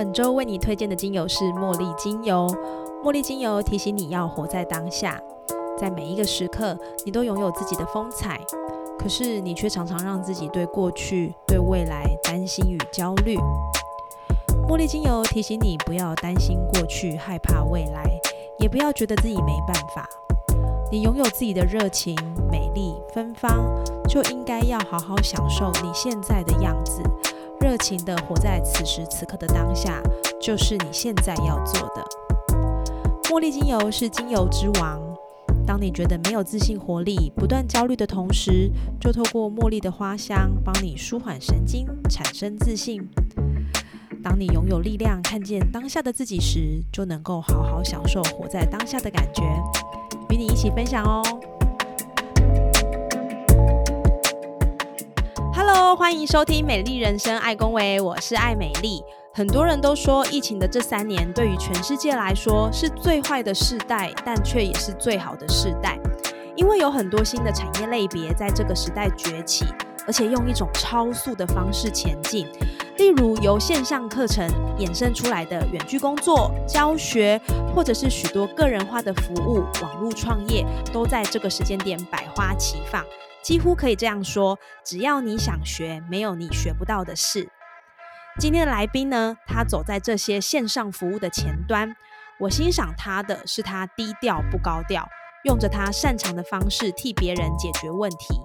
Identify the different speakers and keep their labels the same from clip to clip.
Speaker 1: 本周为你推荐的精油是茉莉精油。茉莉精油提醒你要活在当下，在每一个时刻，你都拥有自己的风采。可是你却常常让自己对过去、对未来担心与焦虑。茉莉精油提醒你不要担心过去、害怕未来，也不要觉得自己没办法。你拥有自己的热情、美丽、芬芳，就应该要好好享受你现在的样子。热情的活在此时此刻的当下，就是你现在要做的。茉莉精油是精油之王。当你觉得没有自信、活力、不断焦虑的同时，就透过茉莉的花香，帮你舒缓神经，产生自信。当你拥有力量，看见当下的自己时，就能够好好享受活在当下的感觉。与你一起分享哦。Hello，欢迎收听《美丽人生》，爱公维，我是爱美丽。很多人都说，疫情的这三年对于全世界来说是最坏的世代，但却也是最好的世代，因为有很多新的产业类别在这个时代崛起，而且用一种超速的方式前进。例如，由线上课程衍生出来的远距工作、教学，或者是许多个人化的服务、网络创业，都在这个时间点百花齐放。几乎可以这样说：只要你想学，没有你学不到的事。今天的来宾呢，他走在这些线上服务的前端。我欣赏他的是他低调不高调，用着他擅长的方式替别人解决问题。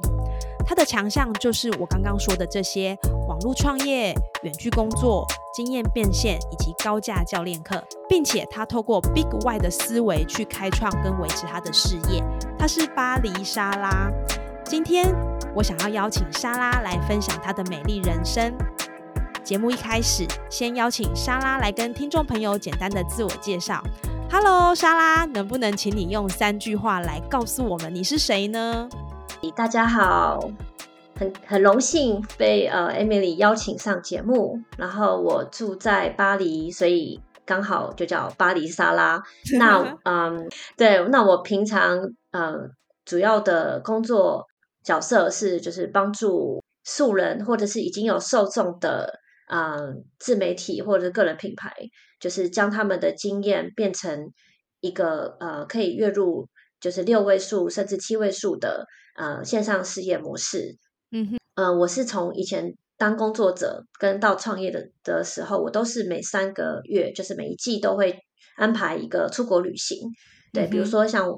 Speaker 1: 他的强项就是我刚刚说的这些网络创业、远距工作、经验变现以及高价教练课，并且他透过 Big Y 的思维去开创跟维持他的事业。他是巴黎莎拉。今天我想要邀请莎拉来分享她的美丽人生。节目一开始，先邀请莎拉来跟听众朋友简单的自我介绍。Hello，莎拉，能不能请你用三句话来告诉我们你是谁呢？
Speaker 2: 大家好，很很荣幸被呃 Emily 邀请上节目。然后我住在巴黎，所以刚好就叫巴黎莎拉。那嗯，对，那我平常呃主要的工作。角色是就是帮助素人或者是已经有受众的啊自媒体或者个人品牌，就是将他们的经验变成一个呃可以月入就是六位数甚至七位数的呃线上事业模式。嗯哼，呃，我是从以前当工作者跟到创业的的时候，我都是每三个月就是每一季都会安排一个出国旅行。对，比如说像呃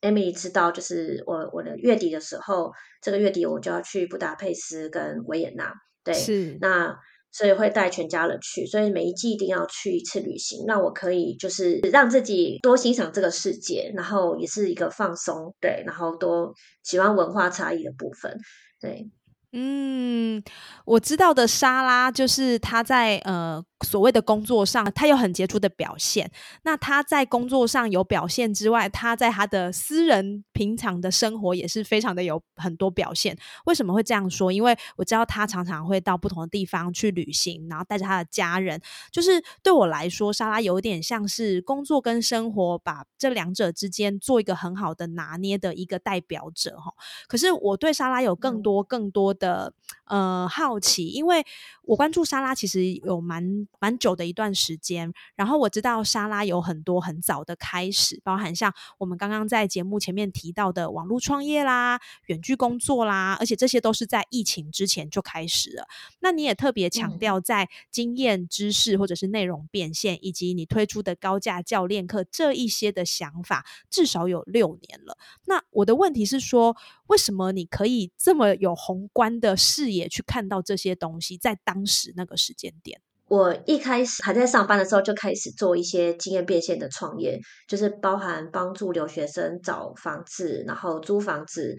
Speaker 2: ，Emily 知道，就是我我的月底的时候，这个月底我就要去布达佩斯跟维也纳，对，
Speaker 1: 是
Speaker 2: 那所以会带全家人去，所以每一季一定要去一次旅行，那我可以就是让自己多欣赏这个世界，然后也是一个放松，对，然后多喜欢文化差异的部分，对。
Speaker 1: 嗯，我知道的莎拉就是她在呃所谓的工作上，他有很杰出的表现。那他在工作上有表现之外，他在他的私人平常的生活也是非常的有很多表现。为什么会这样说？因为我知道他常常会到不同的地方去旅行，然后带着他的家人。就是对我来说，莎拉有点像是工作跟生活把这两者之间做一个很好的拿捏的一个代表者哈。可是我对莎拉有更多更多的。的呃好奇，因为我关注莎拉其实有蛮蛮久的一段时间，然后我知道莎拉有很多很早的开始，包含像我们刚刚在节目前面提到的网络创业啦、远距工作啦，而且这些都是在疫情之前就开始了。那你也特别强调在经验、知识或者是内容变现，以及你推出的高价教练课这一些的想法，至少有六年了。那我的问题是说，为什么你可以这么有宏观？的视野去看到这些东西，在当时那个时间点，
Speaker 2: 我一开始还在上班的时候，就开始做一些经验变现的创业，就是包含帮助留学生找房子，然后租房子，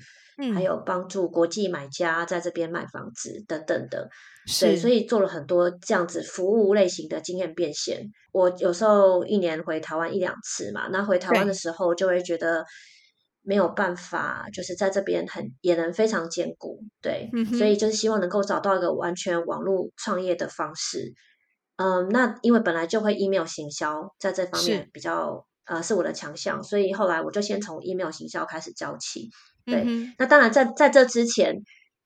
Speaker 2: 还有帮助国际买家在这边买房子等等的。对，所以做了很多这样子服务类型的经验变现。我有时候一年回台湾一两次嘛，那回台湾的时候就会觉得没有办法，就是在这边很也能非常兼顾。对，所以就是希望能够找到一个完全网络创业的方式。嗯，那因为本来就会 email 行销，在这方面比较呃是我的强项，所以后来我就先从 email 行销开始教起。对，那当然在在这之前，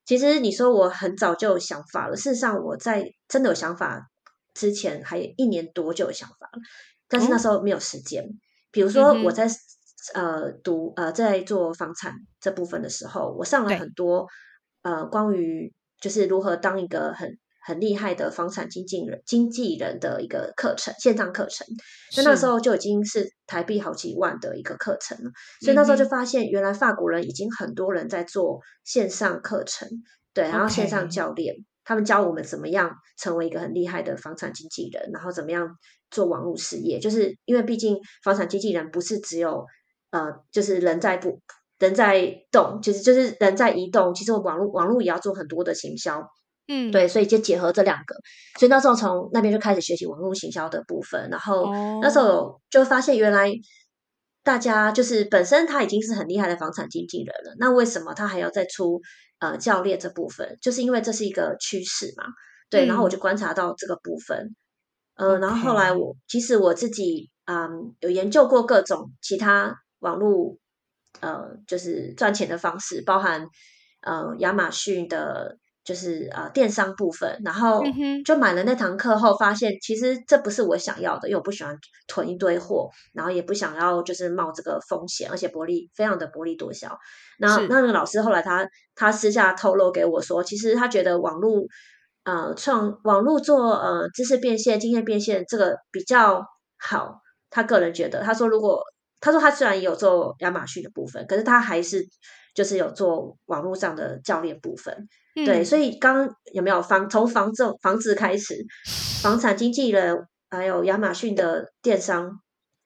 Speaker 2: 其实你说我很早就有想法了。事实上，我在真的有想法之前，还一年多就有想法了，但是那时候没有时间。比如说我在呃读呃在做房产这部分的时候，我上了很多呃关于就是如何当一个很。很厉害的房产经纪人、经纪人的一个课程，线上课程。那那时候就已经是台币好几万的一个课程了。所以那时候就发现，原来法国人已经很多人在做线上课程，对，然后线上教练，他们教我们怎么样成为一个很厉害的房产经纪人，然后怎么样做网络事业。就是因为毕竟房产经纪人不是只有呃，就是人在不人在动，其实就是人在移动。其实我网络网络也要做很多的行销。嗯，对，所以就结合这两个，所以那时候从那边就开始学习网络行销的部分，然后那时候就发现原来大家就是本身他已经是很厉害的房产经纪人了，那为什么他还要再出呃教练这部分？就是因为这是一个趋势嘛，对。然后我就观察到这个部分，呃，然后后来我其实我自己嗯有研究过各种其他网络呃就是赚钱的方式，包含呃亚马逊的。就是呃电商部分，然后就买了那堂课后，发现其实这不是我想要的，因为我不喜欢囤一堆货，然后也不想要就是冒这个风险，而且薄利非常的薄利多销。然后那个老师后来他他私下透露给我说，其实他觉得网络呃创网络做呃知识变现、经验变现这个比较好。他个人觉得，他说如果他说他虽然也有做亚马逊的部分，可是他还是就是有做网络上的教练部分。对，所以刚有没有房从房子房子开始，房产经纪人还有亚马逊的电商，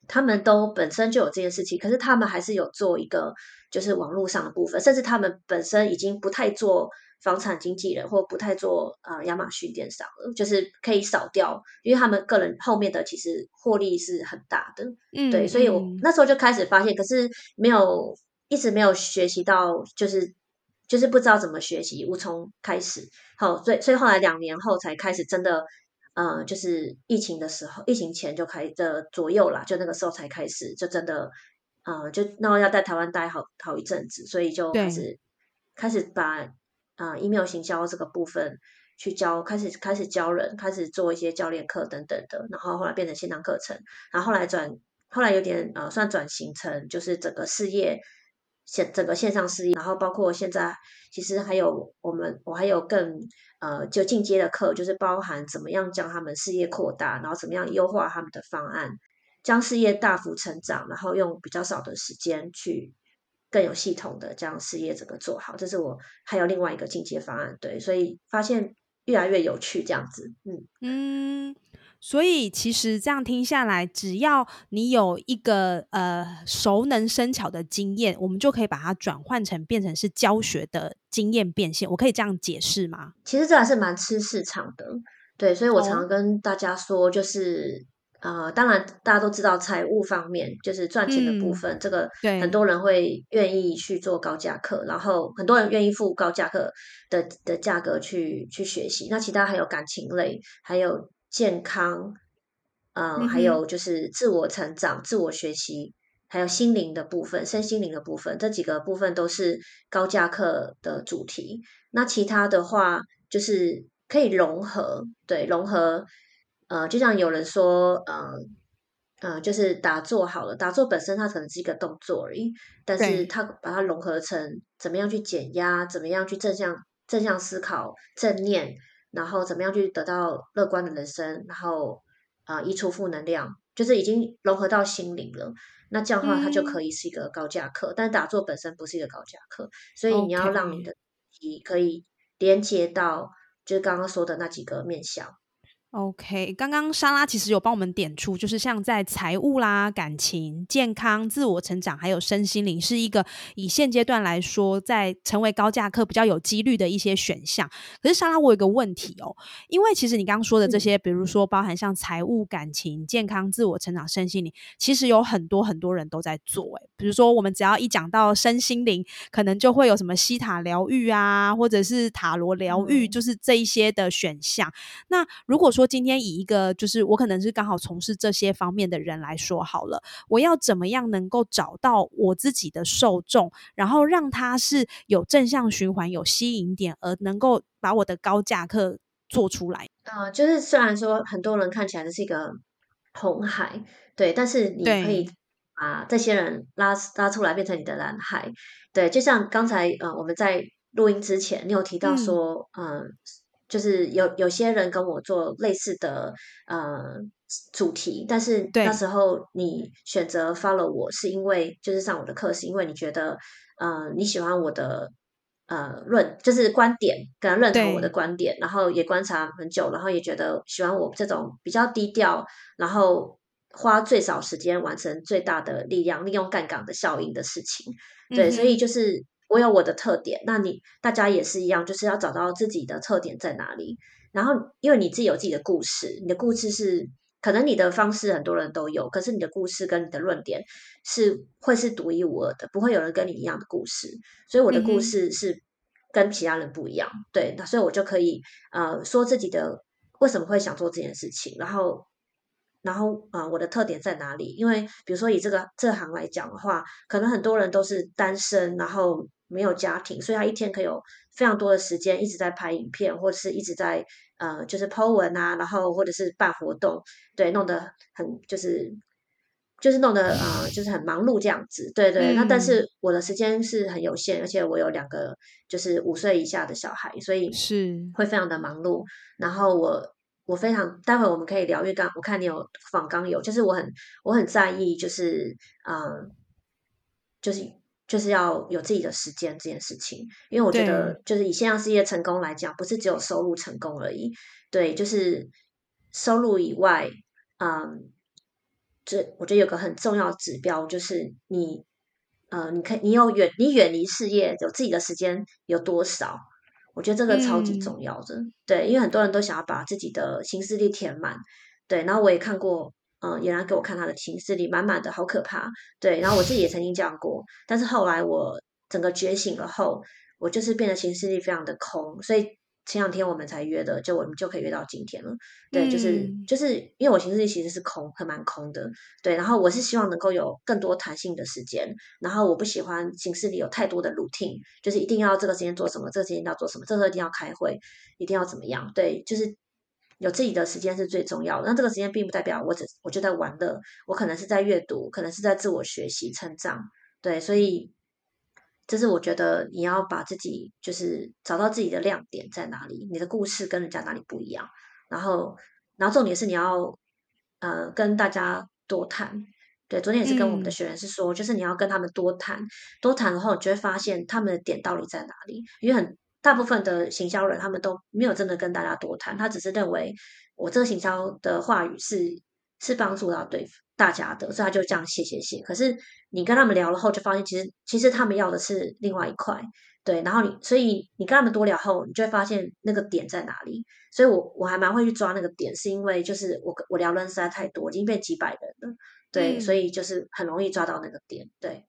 Speaker 2: 他们都本身就有这件事情，可是他们还是有做一个就是网络上的部分，甚至他们本身已经不太做房产经纪人或不太做呃亚马逊电商了，就是可以少掉，因为他们个人后面的其实获利是很大的。嗯，对，所以我那时候就开始发现，可是没有一直没有学习到，就是。就是不知道怎么学习，无从开始。好，所以所以后来两年后才开始真的，呃，就是疫情的时候，疫情前就开的左右啦，就那个时候才开始，就真的，呃，就那要在台湾待好好一阵子，所以就开始开始把啊 email 行销这个部分去教，开始开始教人，开始做一些教练课等等的，然后后来变成线上课程，然后后来转，后来有点呃算转型成就是整个事业。线整个线上事业，然后包括现在，其实还有我们，我还有更呃就进阶的课，就是包含怎么样将他们事业扩大，然后怎么样优化他们的方案，将事业大幅成长，然后用比较少的时间去更有系统的将事业整个做好。这是我还有另外一个进阶方案，对，所以发现越来越有趣这样子，嗯
Speaker 1: 嗯。所以其实这样听下来，只要你有一个呃熟能生巧的经验，我们就可以把它转换成变成是教学的经验变现。我可以这样解释吗？
Speaker 2: 其实这还是蛮吃市场的，对。所以我常常跟大家说，就是呃，当然大家都知道财务方面就是赚钱的部分，这个很多人会愿意去做高价课，然后很多人愿意付高价课的的价格去去学习。那其他还有感情类，还有。健康，嗯，还有就是自我成长、自我学习，还有心灵的部分、身心灵的部分，这几个部分都是高价课的主题。那其他的话，就是可以融合，对，融合。呃，就像有人说，嗯，呃，就是打坐好了，打坐本身它可能是一个动作而已，但是它把它融合成怎么样去减压，怎么样去正向正向思考、正念。然后怎么样去得到乐观的人生？然后啊，移除负能量，就是已经融合到心灵了。那这样的话，它就可以是一个高价课。但打坐本身不是一个高价课，所以你要让你的你可以连接到，就是刚刚说的那几个面向。
Speaker 1: OK，刚刚莎拉其实有帮我们点出，就是像在财务啦、感情、健康、自我成长，还有身心灵，是一个以现阶段来说，在成为高价课比较有几率的一些选项。可是莎拉，我有个问题哦，因为其实你刚刚说的这些，比如说包含像财务、感情、健康、自我成长、身心灵，其实有很多很多人都在做。诶，比如说我们只要一讲到身心灵，可能就会有什么西塔疗愈啊，或者是塔罗疗愈，就是这一些的选项。那如果说今天以一个就是我可能是刚好从事这些方面的人来说好了，我要怎么样能够找到我自己的受众，然后让他是有正向循环、有吸引点，而能够把我的高价课做出来。
Speaker 2: 呃，就是虽然说很多人看起来这是一个红海，对，但是你可以把这些人拉拉出来变成你的蓝海，对，就像刚才呃我们在录音之前，你有提到说，嗯。就是有有些人跟我做类似的呃主题，但是那时候你选择 follow 我是因为就是上我的课，是因为你觉得呃你喜欢我的呃论就是观点，跟认同我的观点，然后也观察很久，然后也觉得喜欢我这种比较低调，然后花最少时间完成最大的力量，利用杠杆的效应的事情，对，所以就是。我有我的特点，那你大家也是一样，就是要找到自己的特点在哪里。然后，因为你自己有自己的故事，你的故事是可能你的方式很多人都有，可是你的故事跟你的论点是会是独一无二的，不会有人跟你一样的故事。所以我的故事是跟其他人不一样，对，那所以我就可以呃说自己的为什么会想做这件事情，然后。然后啊，我的特点在哪里？因为比如说以这个这行来讲的话，可能很多人都是单身，然后没有家庭，所以他一天可以有非常多的时间一直在拍影片，或者是一直在呃就是 po 文啊，然后或者是办活动，对，弄得很就是就是弄得呃就是很忙碌这样子，对对。那但是我的时间是很有限，而且我有两个就是五岁以下的小孩，所以
Speaker 1: 是
Speaker 2: 会非常的忙碌。然后我。我非常，待会我们可以聊因为刚我看你有访刚有，就是我很我很在意，就是嗯，就是就是要有自己的时间这件事情，因为我觉得就是以线上事业成功来讲，不是只有收入成功而已，对，就是收入以外，嗯，这我觉得有个很重要指标就是你，呃，你可以你有远你远离事业有自己的时间有多少。我觉得这个超级重要的，对，因为很多人都想要把自己的行事历填满，对，然后我也看过，嗯，有人给我看他的行事历满满的，好可怕，对，然后我自己也曾经这样过，但是后来我整个觉醒了后，我就是变得行事历非常的空，所以。前两天我们才约的，就我们就可以约到今天了。对，就是就是因为我行事历其实是空，很蛮空的。对，然后我是希望能够有更多弹性的时间，然后我不喜欢行事历有太多的 routine，就是一定要这个时间做什么，这个时间要做什么，这个一定要开会，一定要怎么样。对，就是有自己的时间是最重要的。那这个时间并不代表我只我就在玩乐，我可能是在阅读，可能是在自我学习成长。对，所以。这是我觉得你要把自己就是找到自己的亮点在哪里，你的故事跟人家哪里不一样，然后，然后重点是你要呃跟大家多谈。对，昨天也是跟我们的学员是说，就是你要跟他们多谈，多谈的话，你就会发现他们的点到底在哪里。因为很大部分的行销人他们都没有真的跟大家多谈，他只是认为我这个行销的话语是是帮助到对大家的，所以他就这样写写写。可是。你跟他们聊了后，就发现其实其实他们要的是另外一块，对。然后你所以你跟他们多聊后，你就会发现那个点在哪里。所以我我还蛮会去抓那个点，是因为就是我我聊人实在太多，已经变几百人了，对，所以就是很容易抓到那个点，对。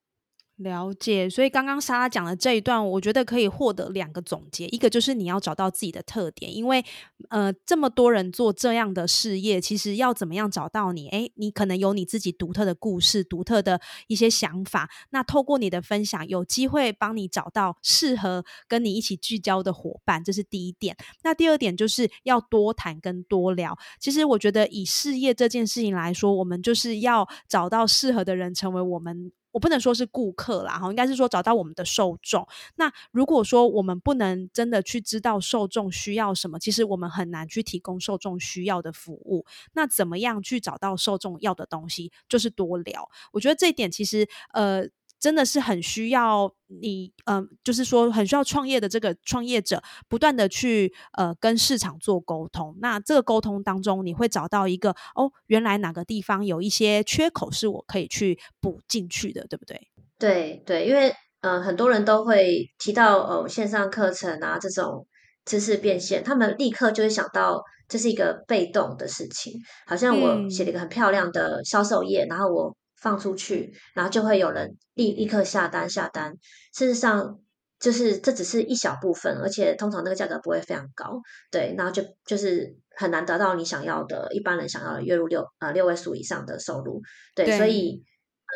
Speaker 1: 了解，所以刚刚莎拉讲的这一段，我觉得可以获得两个总结。一个就是你要找到自己的特点，因为呃，这么多人做这样的事业，其实要怎么样找到你？诶，你可能有你自己独特的故事、独特的一些想法。那透过你的分享，有机会帮你找到适合跟你一起聚焦的伙伴，这是第一点。那第二点就是要多谈跟多聊。其实我觉得以事业这件事情来说，我们就是要找到适合的人，成为我们。我不能说是顾客啦，哈，应该是说找到我们的受众。那如果说我们不能真的去知道受众需要什么，其实我们很难去提供受众需要的服务。那怎么样去找到受众要的东西？就是多聊。我觉得这一点其实，呃。真的是很需要你，嗯，就是说很需要创业的这个创业者，不断的去呃跟市场做沟通。那这个沟通当中，你会找到一个哦，原来哪个地方有一些缺口是我可以去补进去的，对不对？
Speaker 2: 对对，因为嗯，很多人都会提到哦，线上课程啊这种知识变现，他们立刻就会想到这是一个被动的事情，好像我写了一个很漂亮的销售页，然后我。放出去，然后就会有人立立刻下单下单。事实上，就是这只是一小部分，而且通常那个价格不会非常高，对，然后就就是很难得到你想要的，一般人想要的月入六呃六位数以上的收入，对，所以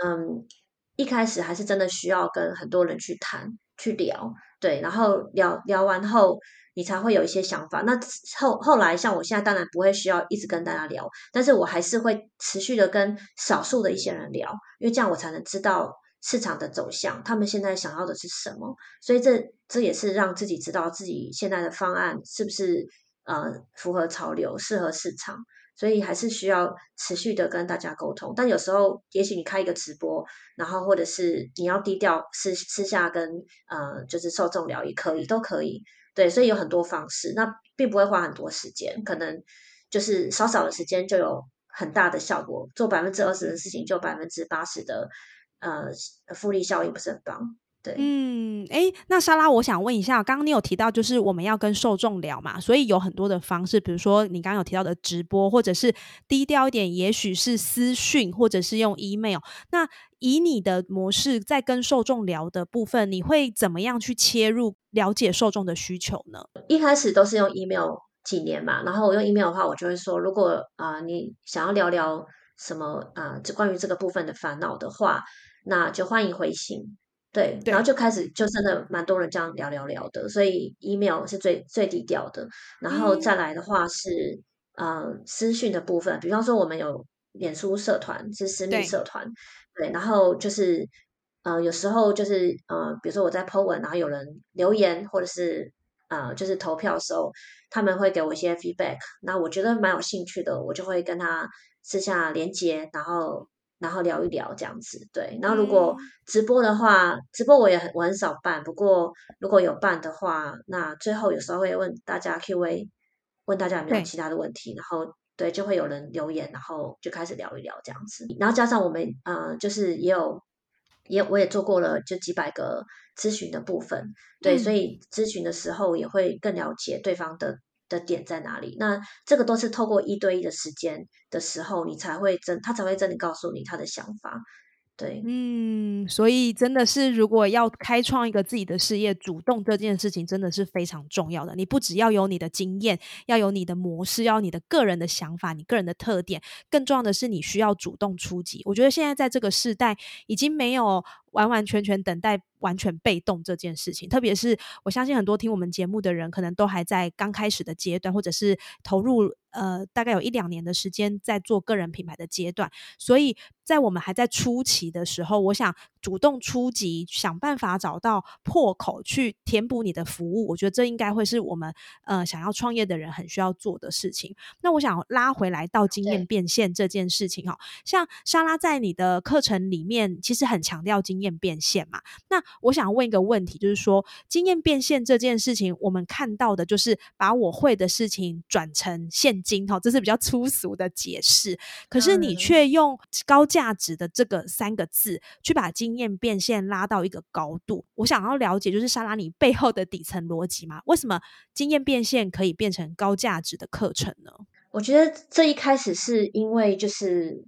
Speaker 2: 嗯，一开始还是真的需要跟很多人去谈去聊，对，然后聊聊完后。你才会有一些想法。那后后来，像我现在当然不会需要一直跟大家聊，但是我还是会持续的跟少数的一些人聊，因为这样我才能知道市场的走向，他们现在想要的是什么。所以这这也是让自己知道自己现在的方案是不是呃符合潮流、适合市场。所以还是需要持续的跟大家沟通。但有时候，也许你开一个直播，然后或者是你要低调私私下跟呃就是受众聊也可以，都可以。对，所以有很多方式，那并不会花很多时间，可能就是少少的时间就有很大的效果，做百分之二十的事情就百分之八十的呃复利效应，不是很棒？对，
Speaker 1: 嗯，哎，那莎拉，我想问一下，刚刚你有提到就是我们要跟受众聊嘛，所以有很多的方式，比如说你刚刚有提到的直播，或者是低调一点，也许是私讯，或者是用 email。那以你的模式在跟受众聊的部分，你会怎么样去切入了解受众的需求呢？
Speaker 2: 一开始都是用 email 几年嘛，然后我用 email 的话，我就会说，如果啊你想要聊聊什么啊，就关于这个部分的烦恼的话，那就欢迎回信。对，然后就开始就真的蛮多人这样聊聊聊的，所以 email 是最最低调的。然后再来的话是呃私讯的部分，比方说我们有脸书社团是私密社团，对，然后就是呃有时候就是呃比如说我在 po 文，然后有人留言或者是呃就是投票的时候，他们会给我一些 feedback，那我觉得蛮有兴趣的，我就会跟他私下连接，然后。然后聊一聊这样子，对。然后如果直播的话，直播我也很我很少办。不过如果有办的话，那最后有时候会问大家 Q&A，问大家有没有其他的问题。然后对，就会有人留言，然后就开始聊一聊这样子。然后加上我们呃，就是也有也我也做过了就几百个咨询的部分，对，所以咨询的时候也会更了解对方的。的点在哪里？那这个都是透过一对一的时间的时候，你才会真他才会真的告诉你他的想法。对，
Speaker 1: 嗯，所以真的是，如果要开创一个自己的事业，主动这件事情真的是非常重要的。你不只要有你的经验，要有你的模式，要你的个人的想法，你个人的特点，更重要的是你需要主动出击。我觉得现在在这个时代，已经没有完完全全等待。完全被动这件事情，特别是我相信很多听我们节目的人，可能都还在刚开始的阶段，或者是投入呃大概有一两年的时间在做个人品牌的阶段。所以在我们还在初期的时候，我想主动出击，想办法找到破口去填补你的服务。我觉得这应该会是我们呃想要创业的人很需要做的事情。那我想拉回来到经验变现这件事情哈，像莎拉在你的课程里面其实很强调经验变现嘛，那。我想问一个问题，就是说经验变现这件事情，我们看到的就是把我会的事情转成现金，哈，这是比较粗俗的解释。可是你却用高价值的这个三个字，去把经验变现拉到一个高度。我想要了解，就是莎拉你背后的底层逻辑吗？为什么经验变现可以变成高价值的课程呢？
Speaker 2: 我觉得这一开始是因为就是。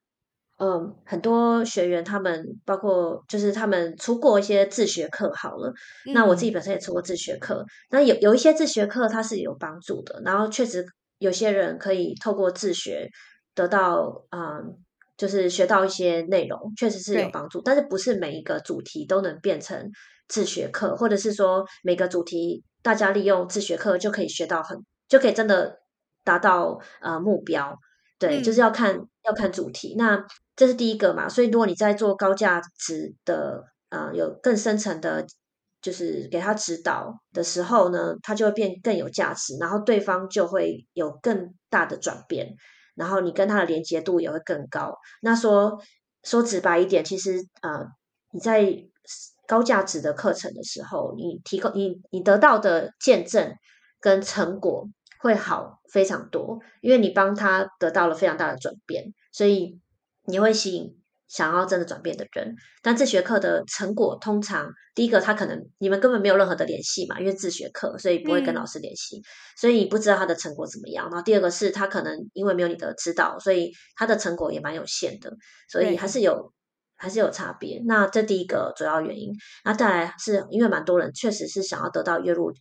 Speaker 2: 嗯，很多学员他们包括就是他们出过一些自学课，好了，那我自己本身也出过自学课，那有有一些自学课它是有帮助的，然后确实有些人可以透过自学得到，嗯，就是学到一些内容，确实是有帮助，但是不是每一个主题都能变成自学课，或者是说每个主题大家利用自学课就可以学到很，就可以真的达到呃目标，对，就是要看要看主题，那。这是第一个嘛，所以如果你在做高价值的，呃，有更深层的，就是给他指导的时候呢，他就会变更有价值，然后对方就会有更大的转变，然后你跟他的连接度也会更高。那说说直白一点，其实呃，你在高价值的课程的时候，你提供你你得到的见证跟成果会好非常多，因为你帮他得到了非常大的转变，所以你会吸引。想要真的转变的人，但自学课的成果通常，第一个他可能你们根本没有任何的联系嘛，因为自学课，所以不会跟老师联系，所以你不知道他的成果怎么样。然后第二个是他可能因为没有你的指导，所以他的成果也蛮有限的，所以还是有还是有差别。那这第一个主要原因，那再来是因为蛮多人确实是想要得到月入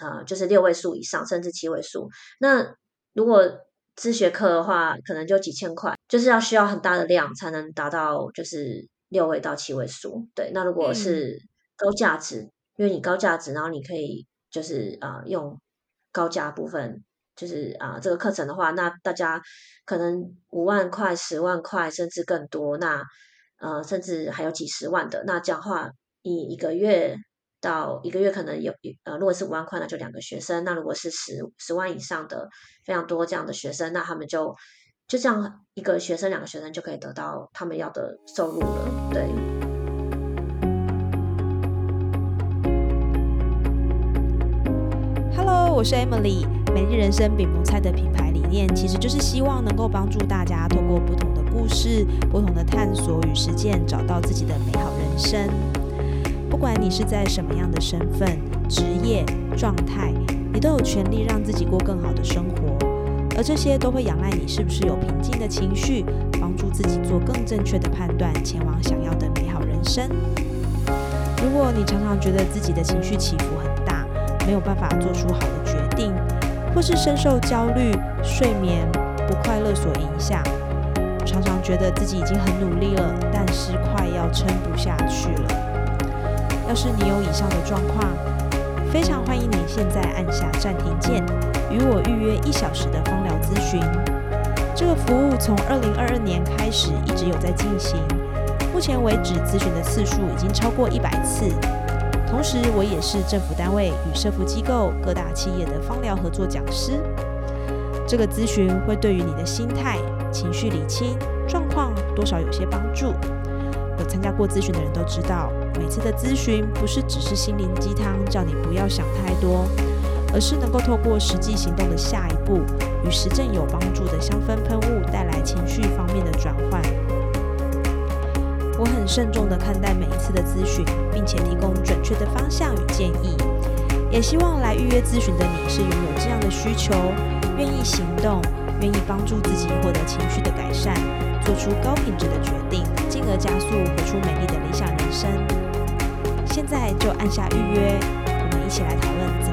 Speaker 2: 呃就是六位数以上，甚至七位数。那如果自学课的话，可能就几千块，就是要需要很大的量才能达到，就是六位到七位数。对，那如果是高价值，因为你高价值，然后你可以就是啊用高价部分，就是啊这个课程的话，那大家可能五万块、十万块，甚至更多，那呃甚至还有几十万的，那这样话，你一个月。到一个月可能有呃，如果是五万块，那就两个学生；那如果是十十万以上的非常多这样的学生，那他们就就这样一个学生两个学生就可以得到他们要的收入了。对。
Speaker 1: Hello，我是 Emily。美丽人生饼萌菜的品牌理念其实就是希望能够帮助大家通过不同的故事、不同的探索与实践，找到自己的美好人生。不管你是在什么样的身份、职业状态，你都有权利让自己过更好的生活，而这些都会仰赖你是不是有平静的情绪，帮助自己做更正确的判断，前往想要的美好人生。如果你常常觉得自己的情绪起伏很大，没有办法做出好的决定，或是深受焦虑、睡眠不快乐所影响，常常觉得自己已经很努力了，但是快要撑不下去了。要是你有以上的状况，非常欢迎你现在按下暂停键，与我预约一小时的芳疗咨询。这个服务从二零二二年开始一直有在进行，目前为止咨询的次数已经超过一百次。同时，我也是政府单位与社福机构、各大企业的芳疗合作讲师。这个咨询会对于你的心态、情绪理清状况多少有些帮助。有参加过咨询的人都知道。每次的咨询不是只是心灵鸡汤，叫你不要想太多，而是能够透过实际行动的下一步，与实证有帮助的香氛喷雾带来情绪方面的转换。我很慎重的看待每一次的咨询，并且提供准确的方向与建议。也希望来预约咨询的你是拥有这样的需求，愿意行动，愿意帮助自己获得情绪的改善，做出高品质的决定，进而加速活出美丽的理想人生。现在就按下预约，我们一起来讨论。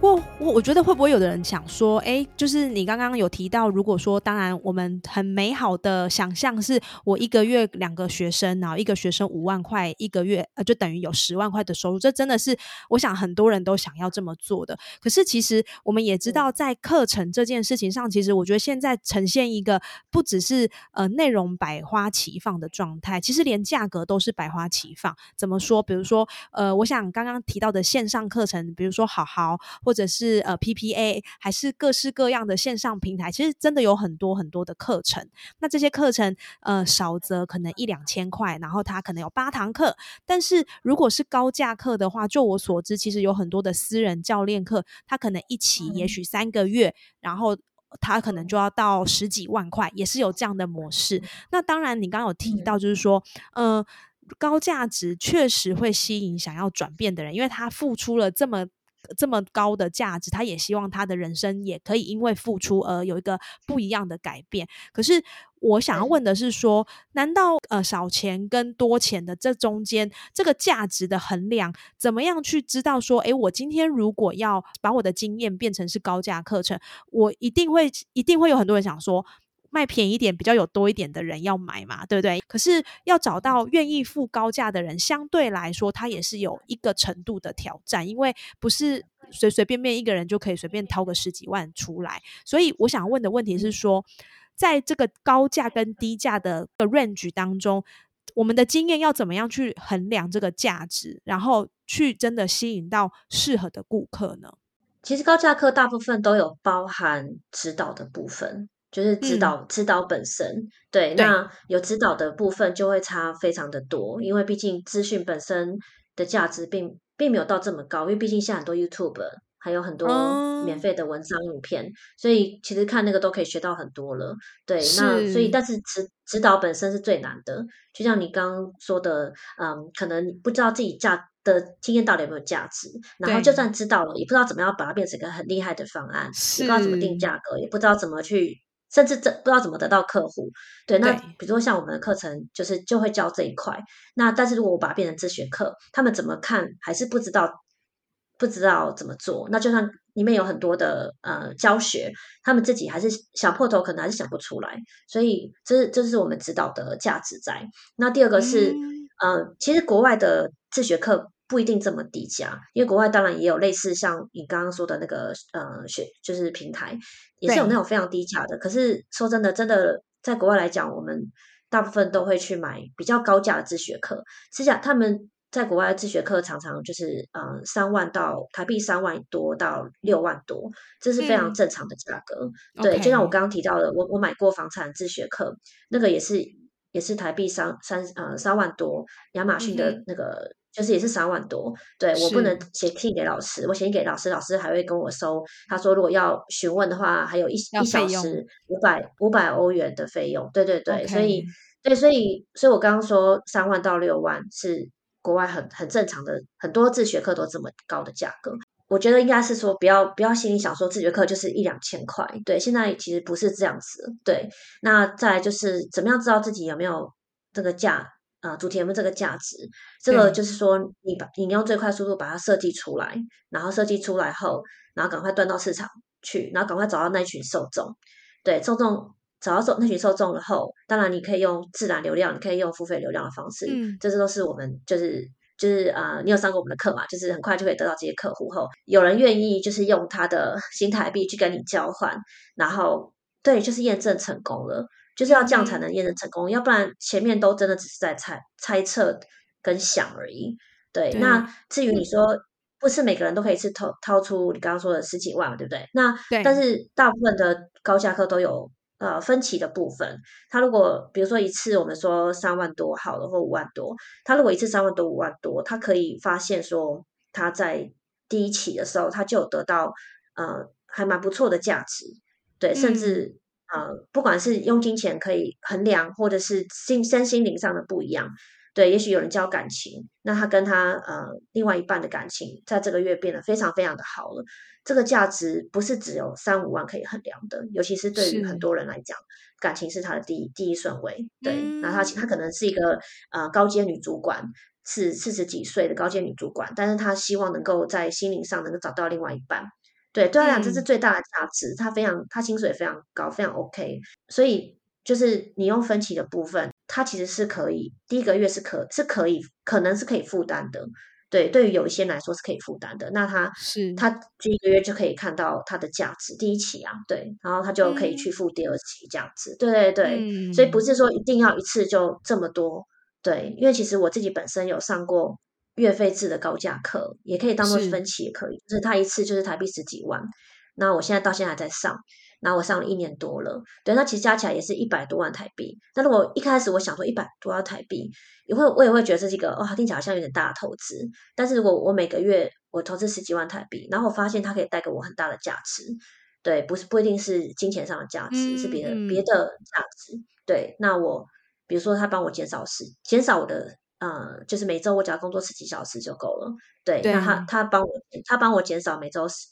Speaker 1: 过，我我觉得会不会有的人想说，哎，就是你刚刚有提到，如果说，当然，我们很美好的想象是，我一个月两个学生，然后一个学生五万块一个月，呃，就等于有十万块的收入，这真的是我想很多人都想要这么做的。可是，其实我们也知道，在课程这件事情上，其实我觉得现在呈现一个不只是呃内容百花齐放的状态，其实连价格都是百花齐放。怎么说？比如说，呃，我想刚刚提到的线上课程，比如说好好。或者是呃 PPA，还是各式各样的线上平台，其实真的有很多很多的课程。那这些课程呃少则可能一两千块，然后它可能有八堂课。但是如果是高价课的话，就我所知，其实有很多的私人教练课，它可能一期也许三个月，然后它可能就要到十几万块，也是有这样的模式。那当然，你刚刚有提到，就是说，呃，高价值确实会吸引想要转变的人，因为他付出了这么。这么高的价值，他也希望他的人生也可以因为付出而有一个不一样的改变。可是我想要问的是，说难道呃少钱跟多钱的这中间这个价值的衡量，怎么样去知道说，诶，我今天如果要把我的经验变成是高价课程，我一定会一定会有很多人想说。卖便宜点，比较有多一点的人要买嘛，对不对？可是要找到愿意付高价的人，相对来说，他也是有一个程度的挑战，因为不是随随便便一个人就可以随便掏个十几万出来。所以我想问的问题是说，在这个高价跟低价的 range 当中，我们的经验要怎么样去衡量这个价值，然后去真的吸引到适合的顾客呢？
Speaker 2: 其实高价课大部分都有包含指导的部分，就是指导指导本身。对，那有指导的部分就会差非常的多，因为毕竟资讯本身的价值并并没有到这么高，因为毕竟现在很多 YouTube 还有很多免费的文章影片，所以其实看那个都可以学到很多了。对，那所以但是指指导本身是最难的，就像你刚刚说的，嗯，可能不知道自己价。的经验到底有没有价值？然后就算知道了，也不知道怎么样把它变成一个很厉害的方案，也不知道怎么定价格，也不知道怎么去，甚至这不知道怎么得到客户。对，那比如说像我们的课程，就是就会教这一块。那但是如果我把它变成自学课，他们怎么看还是不知道，不知道怎么做。那就算里面有很多的呃教学，他们自己还是想破头，可能还是想不出来。所以这是这是我们指导的价值在。那第二个是。呃，其实国外的自学课不一定这么低价，因为国外当然也有类似像你刚刚说的那个呃学就是平台，也是有那种非常低价的。可是说真的，真的在国外来讲，我们大部分都会去买比较高价的自学课。实际上，他们在国外的自学课常常就是呃三万到台币三万多到六万多，这是非常正常的价格。对，就像我刚刚提到的，我我买过房产自学课，那个也是。也是台币三三呃三万多，亚马逊的那个就是也是三万多，对我不能写信给老师，我写信给老师，老师还会跟我收，他说如果要询问的话，还有一一小时五百五百欧元的费用，对对对，所以对所以所以我刚刚说三万到六万是国外很很正常的，很多自学课都这么高的价格。我觉得应该是说，不要不要心里想说自学课就是一两千块，对，现在其实不是这样子，对。那再来就是怎么样知道自己有没有这个价啊，主题有没有这个价值？这个就是说，你把你用最快速度把它设计出来，然后设计出来后，然后赶快端到市场去，然后赶快找到那群受众，对，受众找到受那群受众了后，当然你可以用自然流量，你可以用付费流量的方式，嗯，这些都是我们就是。就是啊，你有上过我们的课嘛？就是很快就可以得到这些客户后，有人愿意就是用他的新台币去跟你交换，然后对，就是验证成功了，就是要这样才能验证成功，要不然前面都真的只是在猜猜测跟想而已。对，那至于你说不是每个人都可以是掏掏出你刚刚说的十几万，对不对？那但是大部分的高价客都有。呃，分歧的部分，他如果比如说一次我们说三万多好了，或五万多，他如果一次三万多、五万多，他可以发现说他在第一期的时候他就有得到呃还蛮不错的价值，对，甚至呃不管是用金钱可以衡量，或者是心身心灵上的不一样，对，也许有人交感情，那他跟他呃另外一半的感情在这个月变得非常非常的好了。这个价值不是只有三五万可以衡量的，尤其是对于很多人来讲，感情是他的第一第一顺位。对，那他他可能是一个呃高阶女主管，是四十几岁的高阶女主管，但是他希望能够在心灵上能够找到另外一半。对，对他讲这是最大的价值，他非常他薪水非常高，非常 OK。所以就是你用分期的部分，他其实是可以第一个月是可是可以可能是可以负担的。对，对于有一些来说是可以负担的，那他
Speaker 1: 是。
Speaker 2: 他第一个月就可以看到它的价值，第一期啊，对，然后他就可以去付第二期这样子，对对对，所以不是说一定要一次就这么多，对，因为其实我自己本身有上过月费制的高价课，也可以当做分期也可以，就是他一次就是台币十几万，那我现在到现在还在上。然后我上了一年多了，对，那其实加起来也是一百多万台币。那如果一开始我想说一百多万台币，也会我也会觉得这是一个哇，听起来好像有点大的投资。但是如果我每个月我投资十几万台币，然后我发现它可以带给我很大的价值，对，不是不一定是金钱上的价值，是别的别的价值。对，那我比如说他帮我减少时，减少我的呃，就是每周我只要工作十几小时就够了。对，那他他帮我他帮我减少每周十。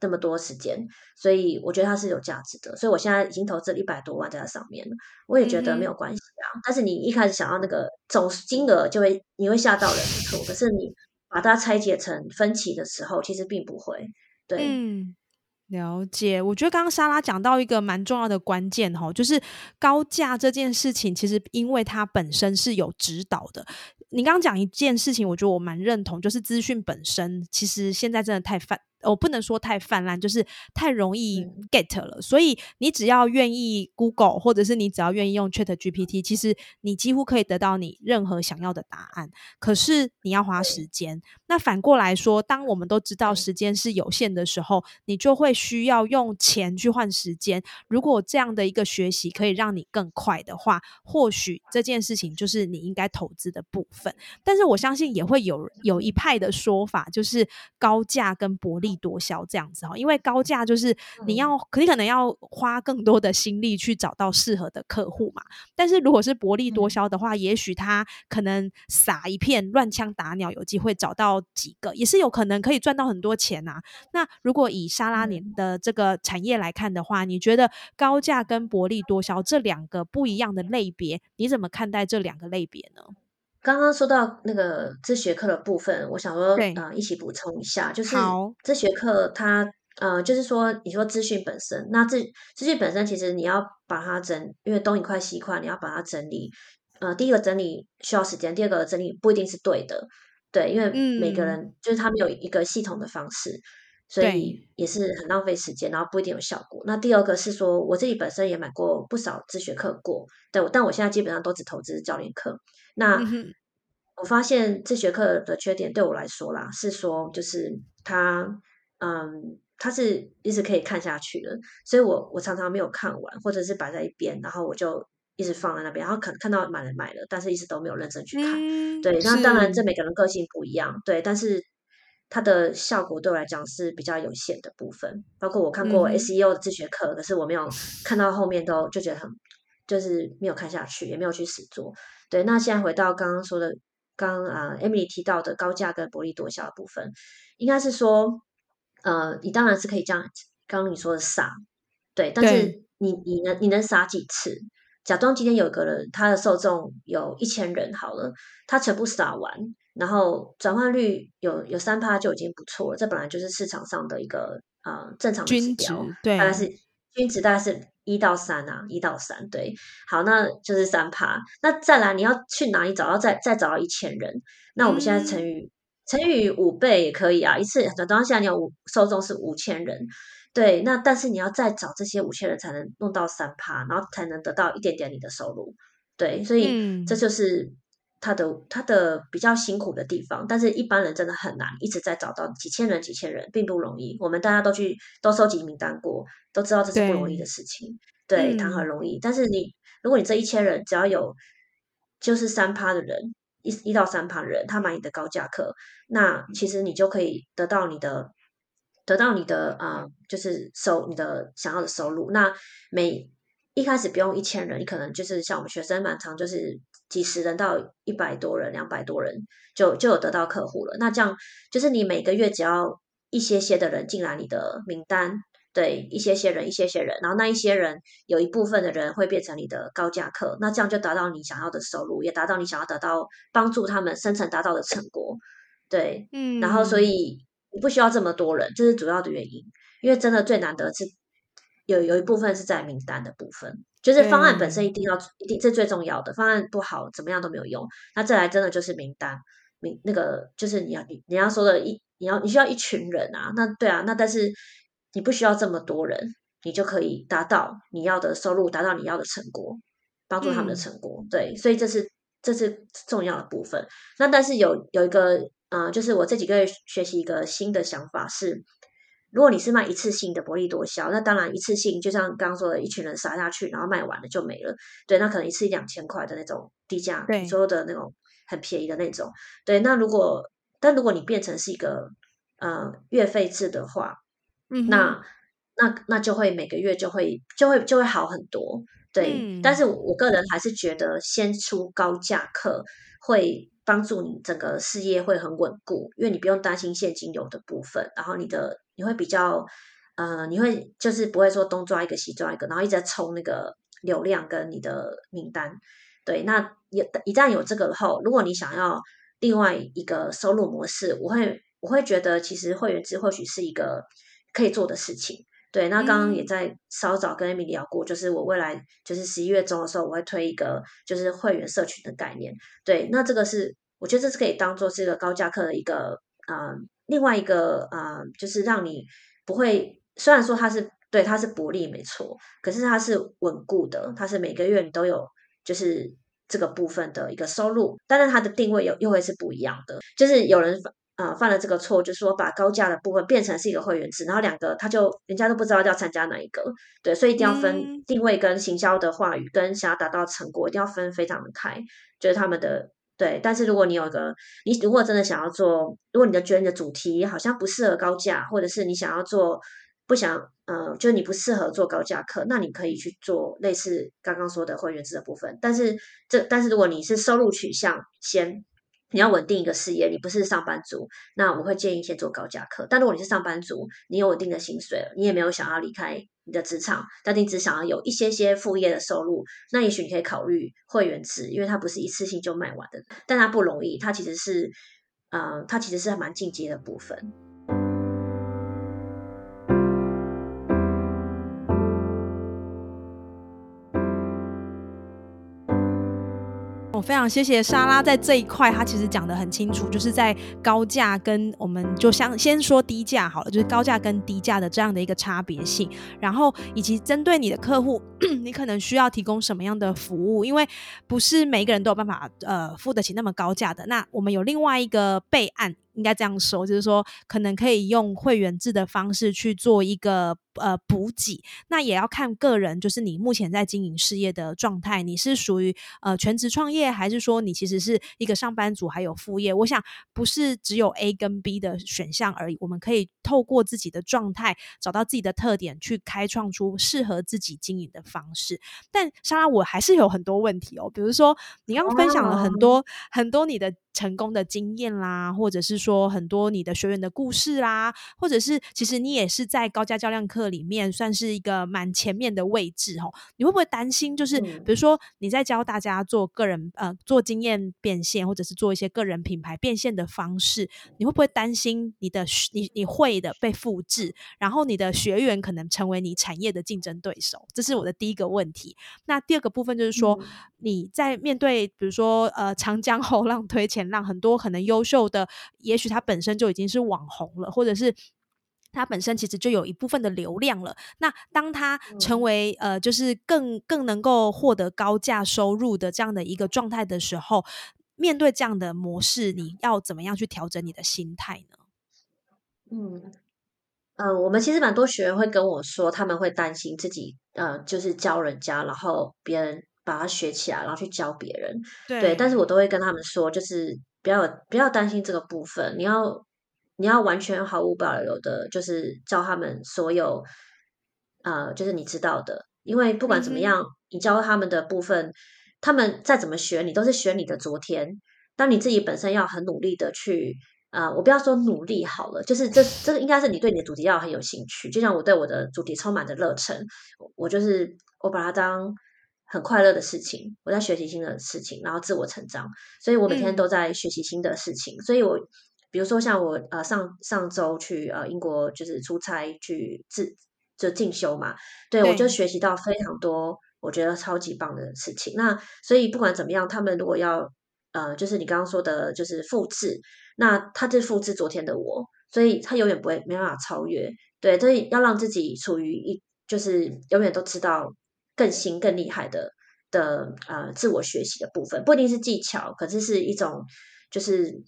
Speaker 2: 这么多时间，所以我觉得它是有价值的，所以我现在已经投资了一百多万在它上面了。我也觉得没有关系啊，但是你一开始想要那个总金额，就会你会吓到人，没错。可是你把它拆解成分期的时候，其实并不会。对，
Speaker 1: 嗯，了解。我觉得刚刚莎拉讲到一个蛮重要的关键哈，就是高价这件事情，其实因为它本身是有指导的。你刚刚讲一件事情，我觉得我蛮认同，就是资讯本身其实现在真的太泛。我不能说太泛滥，就是太容易 get 了。所以你只要愿意 Google，或者是你只要愿意用 Chat GPT，其实你几乎可以得到你任何想要的答案。可是你要花时间。那反过来说，当我们都知道时间是有限的时候，你就会需要用钱去换时间。如果这样的一个学习可以让你更快的话，或许这件事情就是你应该投资的部分。但是我相信也会有有一派的说法，就是高价跟薄利多销这样子哈。因为高价就是你要，你可能要花更多的心力去找到适合的客户嘛。但是如果是薄利多销的话，也许他可能撒一片乱枪打鸟，有机会找到几个，也是有可能可以赚到很多钱呐。那如果以沙拉年的这个产业来看的话，你觉得高价跟薄利多销这两个不一样的类别，你怎么看待这两个类别呢？
Speaker 2: 刚刚说到那个自学课的部分，我想说，呃，一起补充一下，就是自学课它，呃，就是说，你说资讯本身，那资资讯本身其实你要把它整，因为东一块西一块，你要把它整理，呃，第一个整理需要时间，第二个整理不一定是对的，对，因为每个人就是他们有一个系统的方式，所以也是很浪费时间，然后不一定有效果。那第二个是说，我自己本身也买过不少自学课过，对，但我现在基本上都只投资教练课。那我发现这学课的缺点对我来说啦，是说就是它，嗯，它是一直可以看下去的，所以我我常常没有看完，或者是摆在一边，然后我就一直放在那边，然后看看到买了买了，但是一直都没有认真去看。对，那当然这每个人个性不一样，对，但是它的效果对我来讲是比较有限的部分。包括我看过 SEO 的自学课，可是我没有看到后面都就觉得很就是没有看下去，也没有去实做。对，那现在回到刚刚说的，刚啊，Emily 提到的高价跟薄利多销的部分，应该是说，呃，你当然是可以这样，刚刚你说的撒，对，但是你你能你能撒几次？假装今天有个人，他的受众有一千人好了，他全部撒完，然后转换率有有三趴就已经不错了，这本来就是市场上的一个呃正常的指标，
Speaker 1: 对，
Speaker 2: 大概是均值大概是。一到三啊，一到三，对，好，那就是三趴。那再来，你要去哪里找到再再找到一千人？那我们现在乘以乘以五倍也可以啊。一次等到现在你有五受众是五千人，对，那但是你要再找这些五千人才能弄到三趴，然后才能得到一点点你的收入，对，所以这就是。他的他的比较辛苦的地方，但是一般人真的很难一直在找到几千人几千人，并不容易。我们大家都去都收集名单过，都知道这是不容易的事情。对，谈何容易，但是你如果你这一千人只要有就是三趴的人，一一到三趴的人，他买你的高价课，那其实你就可以得到你的得到你的啊，就是收你的想要的收入。那每一开始不用一千人，你可能就是像我们学生蛮长，就是几十人到一百多人、两百多人，就就有得到客户了。那这样就是你每个月只要一些些的人进来你的名单，对一些些人、一些些人，然后那一些人有一部分的人会变成你的高价客，那这样就达到你想要的收入，也达到你想要得到帮助他们生成达到的成果。对，嗯，然后所以你不需要这么多人，这是主要的原因，因为真的最难得是。有有一部分是在名单的部分，就是方案本身一定要一定这最重要的，方案不好怎么样都没有用。那再来真的就是名单名那个就是你要你你要说的一你要你需要一群人啊，那对啊，那但是你不需要这么多人，你就可以达到你要的收入，达到你要的成果，帮助他们的成果。对，所以这是这是重要的部分。那但是有有一个呃，就是我这几个月学习一个新的想法是。如果你是卖一次性的薄利多销，那当然一次性就像刚刚说的，一群人撒下去，然后卖完了就没了。对，那可能一次一两千块的那种低价，对所有的那种很便宜的那种。对，那如果但如果你变成是一个呃月费制的话，嗯那那那就会每个月就会就会就会好很多。对，但是我个人还是觉得先出高价课会帮助你整个事业会很稳固，因为你不用担心现金流的部分，然后你的。你会比较，呃，你会就是不会说东抓一个西抓一个，然后一直在冲那个流量跟你的名单。对，那有一旦有这个后，如果你想要另外一个收入模式，我会我会觉得其实会员制或许是一个可以做的事情。对，那刚刚也在稍早跟 Amy 聊过，就是我未来就是十一月中的时候，我会推一个就是会员社群的概念。对，那这个是我觉得这是可以当做是一个高价课的一个。呃另外一个呃就是让你不会，虽然说它是对它是薄利没错，可是它是稳固的，它是每个月你都有就是这个部分的一个收入，但是它的定位又又会是不一样的，就是有人。呃，犯了这个错，就是说把高价的部分变成是一个会员制，然后两个他就人家都不知道要参加哪一个，对，所以一定要分定位跟行销的话语跟想要达到成果，一定要分非常的开，就是他们的对。但是如果你有一个，你如果真的想要做，如果你的觉得你的主题好像不适合高价，或者是你想要做不想，呃，就你不适合做高价课，那你可以去做类似刚刚说的会员制的部分。但是这，但是如果你是收入取向先。你要稳定一个事业，你不是上班族，那我会建议先做高价课。但如果你是上班族，你有稳定的薪水，你也没有想要离开你的职场，但你只想要有一些些副业的收入，那也许你可以考虑会员制，因为它不是一次性就卖完的，但它不容易，它其实是，呃，它其实是蛮进阶的部分。
Speaker 1: 我非常谢谢莎拉在这一块，她其实讲的很清楚，就是在高价跟我们就像先说低价好了，就是高价跟低价的这样的一个差别性，然后以及针对你的客户，你可能需要提供什么样的服务，因为不是每一个人都有办法呃付得起那么高价的。那我们有另外一个备案。应该这样说，就是说，可能可以用会员制的方式去做一个呃补给，那也要看个人，就是你目前在经营事业的状态，你是属于呃全职创业，还是说你其实是一个上班族还有副业？我想不是只有 A 跟 B 的选项而已，我们可以透过自己的状态，找到自己的特点，去开创出适合自己经营的方式。但莎拉，我还是有很多问题哦，比如说你刚刚分享了很多很多你的。成功的经验啦，或者是说很多你的学员的故事啦，或者是其实你也是在高价教练课里面算是一个蛮前面的位置哦。你会不会担心，就是比如说你在教大家做个人呃做经验变现，或者是做一些个人品牌变现的方式，你会不会担心你的你你会的被复制，然后你的学员可能成为你产业的竞争对手？这是我的第一个问题。那第二个部分就是说你在面对比如说呃长江 后浪推前。浪很多可能优秀的，也许他本身就已经是网红了，或者是他本身其实就有一部分的流量了。那当他成为呃，就是更更能够获得高价收入的这样的一个状态的时候，面对这样的模式，你要怎么样去调整你的心态呢？
Speaker 2: 嗯，呃，我们其实蛮多学员会跟我说，他们会担心自己呃，就是教人家，然后别人。把它学起来，然后去教别人。对，但是我都会跟他们说，就是不要不要担心这个部分，你要你要完全毫无保留的，就是教他们所有，呃，就是你知道的。因为不管怎么样，你教他们的部分，他们再怎么学，你都是学你的昨天。当你自己本身要很努力的去，呃，我不要说努力好了，就是这这个应该是你对你的主题要很有兴趣。就像我对我的主题充满着热忱，我就是我把它当。很快乐的事情，我在学习新的事情，然后自我成长，所以我每天都在学习新的事情。所以，我比如说像我呃上上周去呃英国就是出差去自就进修嘛，对我就学习到非常多我觉得超级棒的事情。那所以不管怎么样，他们如果要呃就是你刚刚说的就是复制，那他就复制昨天的我，所以他永远不会没办法超越。对，所以要让自己处于一就是永远都知道。更新、更厉害的的呃自我学习的部分，不一定是技巧，可是是一种就是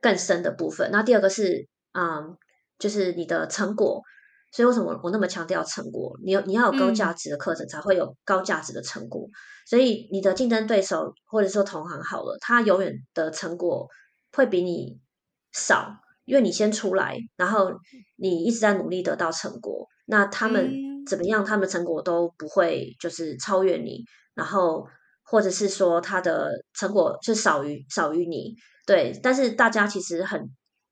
Speaker 2: 更深的部分。那第二个是嗯，就是你的成果。所以为什么我那么强调成果？你有你要有高价值的课程，才会有高价值的成果。所以你的竞争对手或者说同行好了，他永远的成果会比你少，因为你先出来，然后你一直在努力得到成果，那他们。怎么样？他们成果都不会就是超越你，然后或者是说他的成果是少于少于你，对。但是大家其实很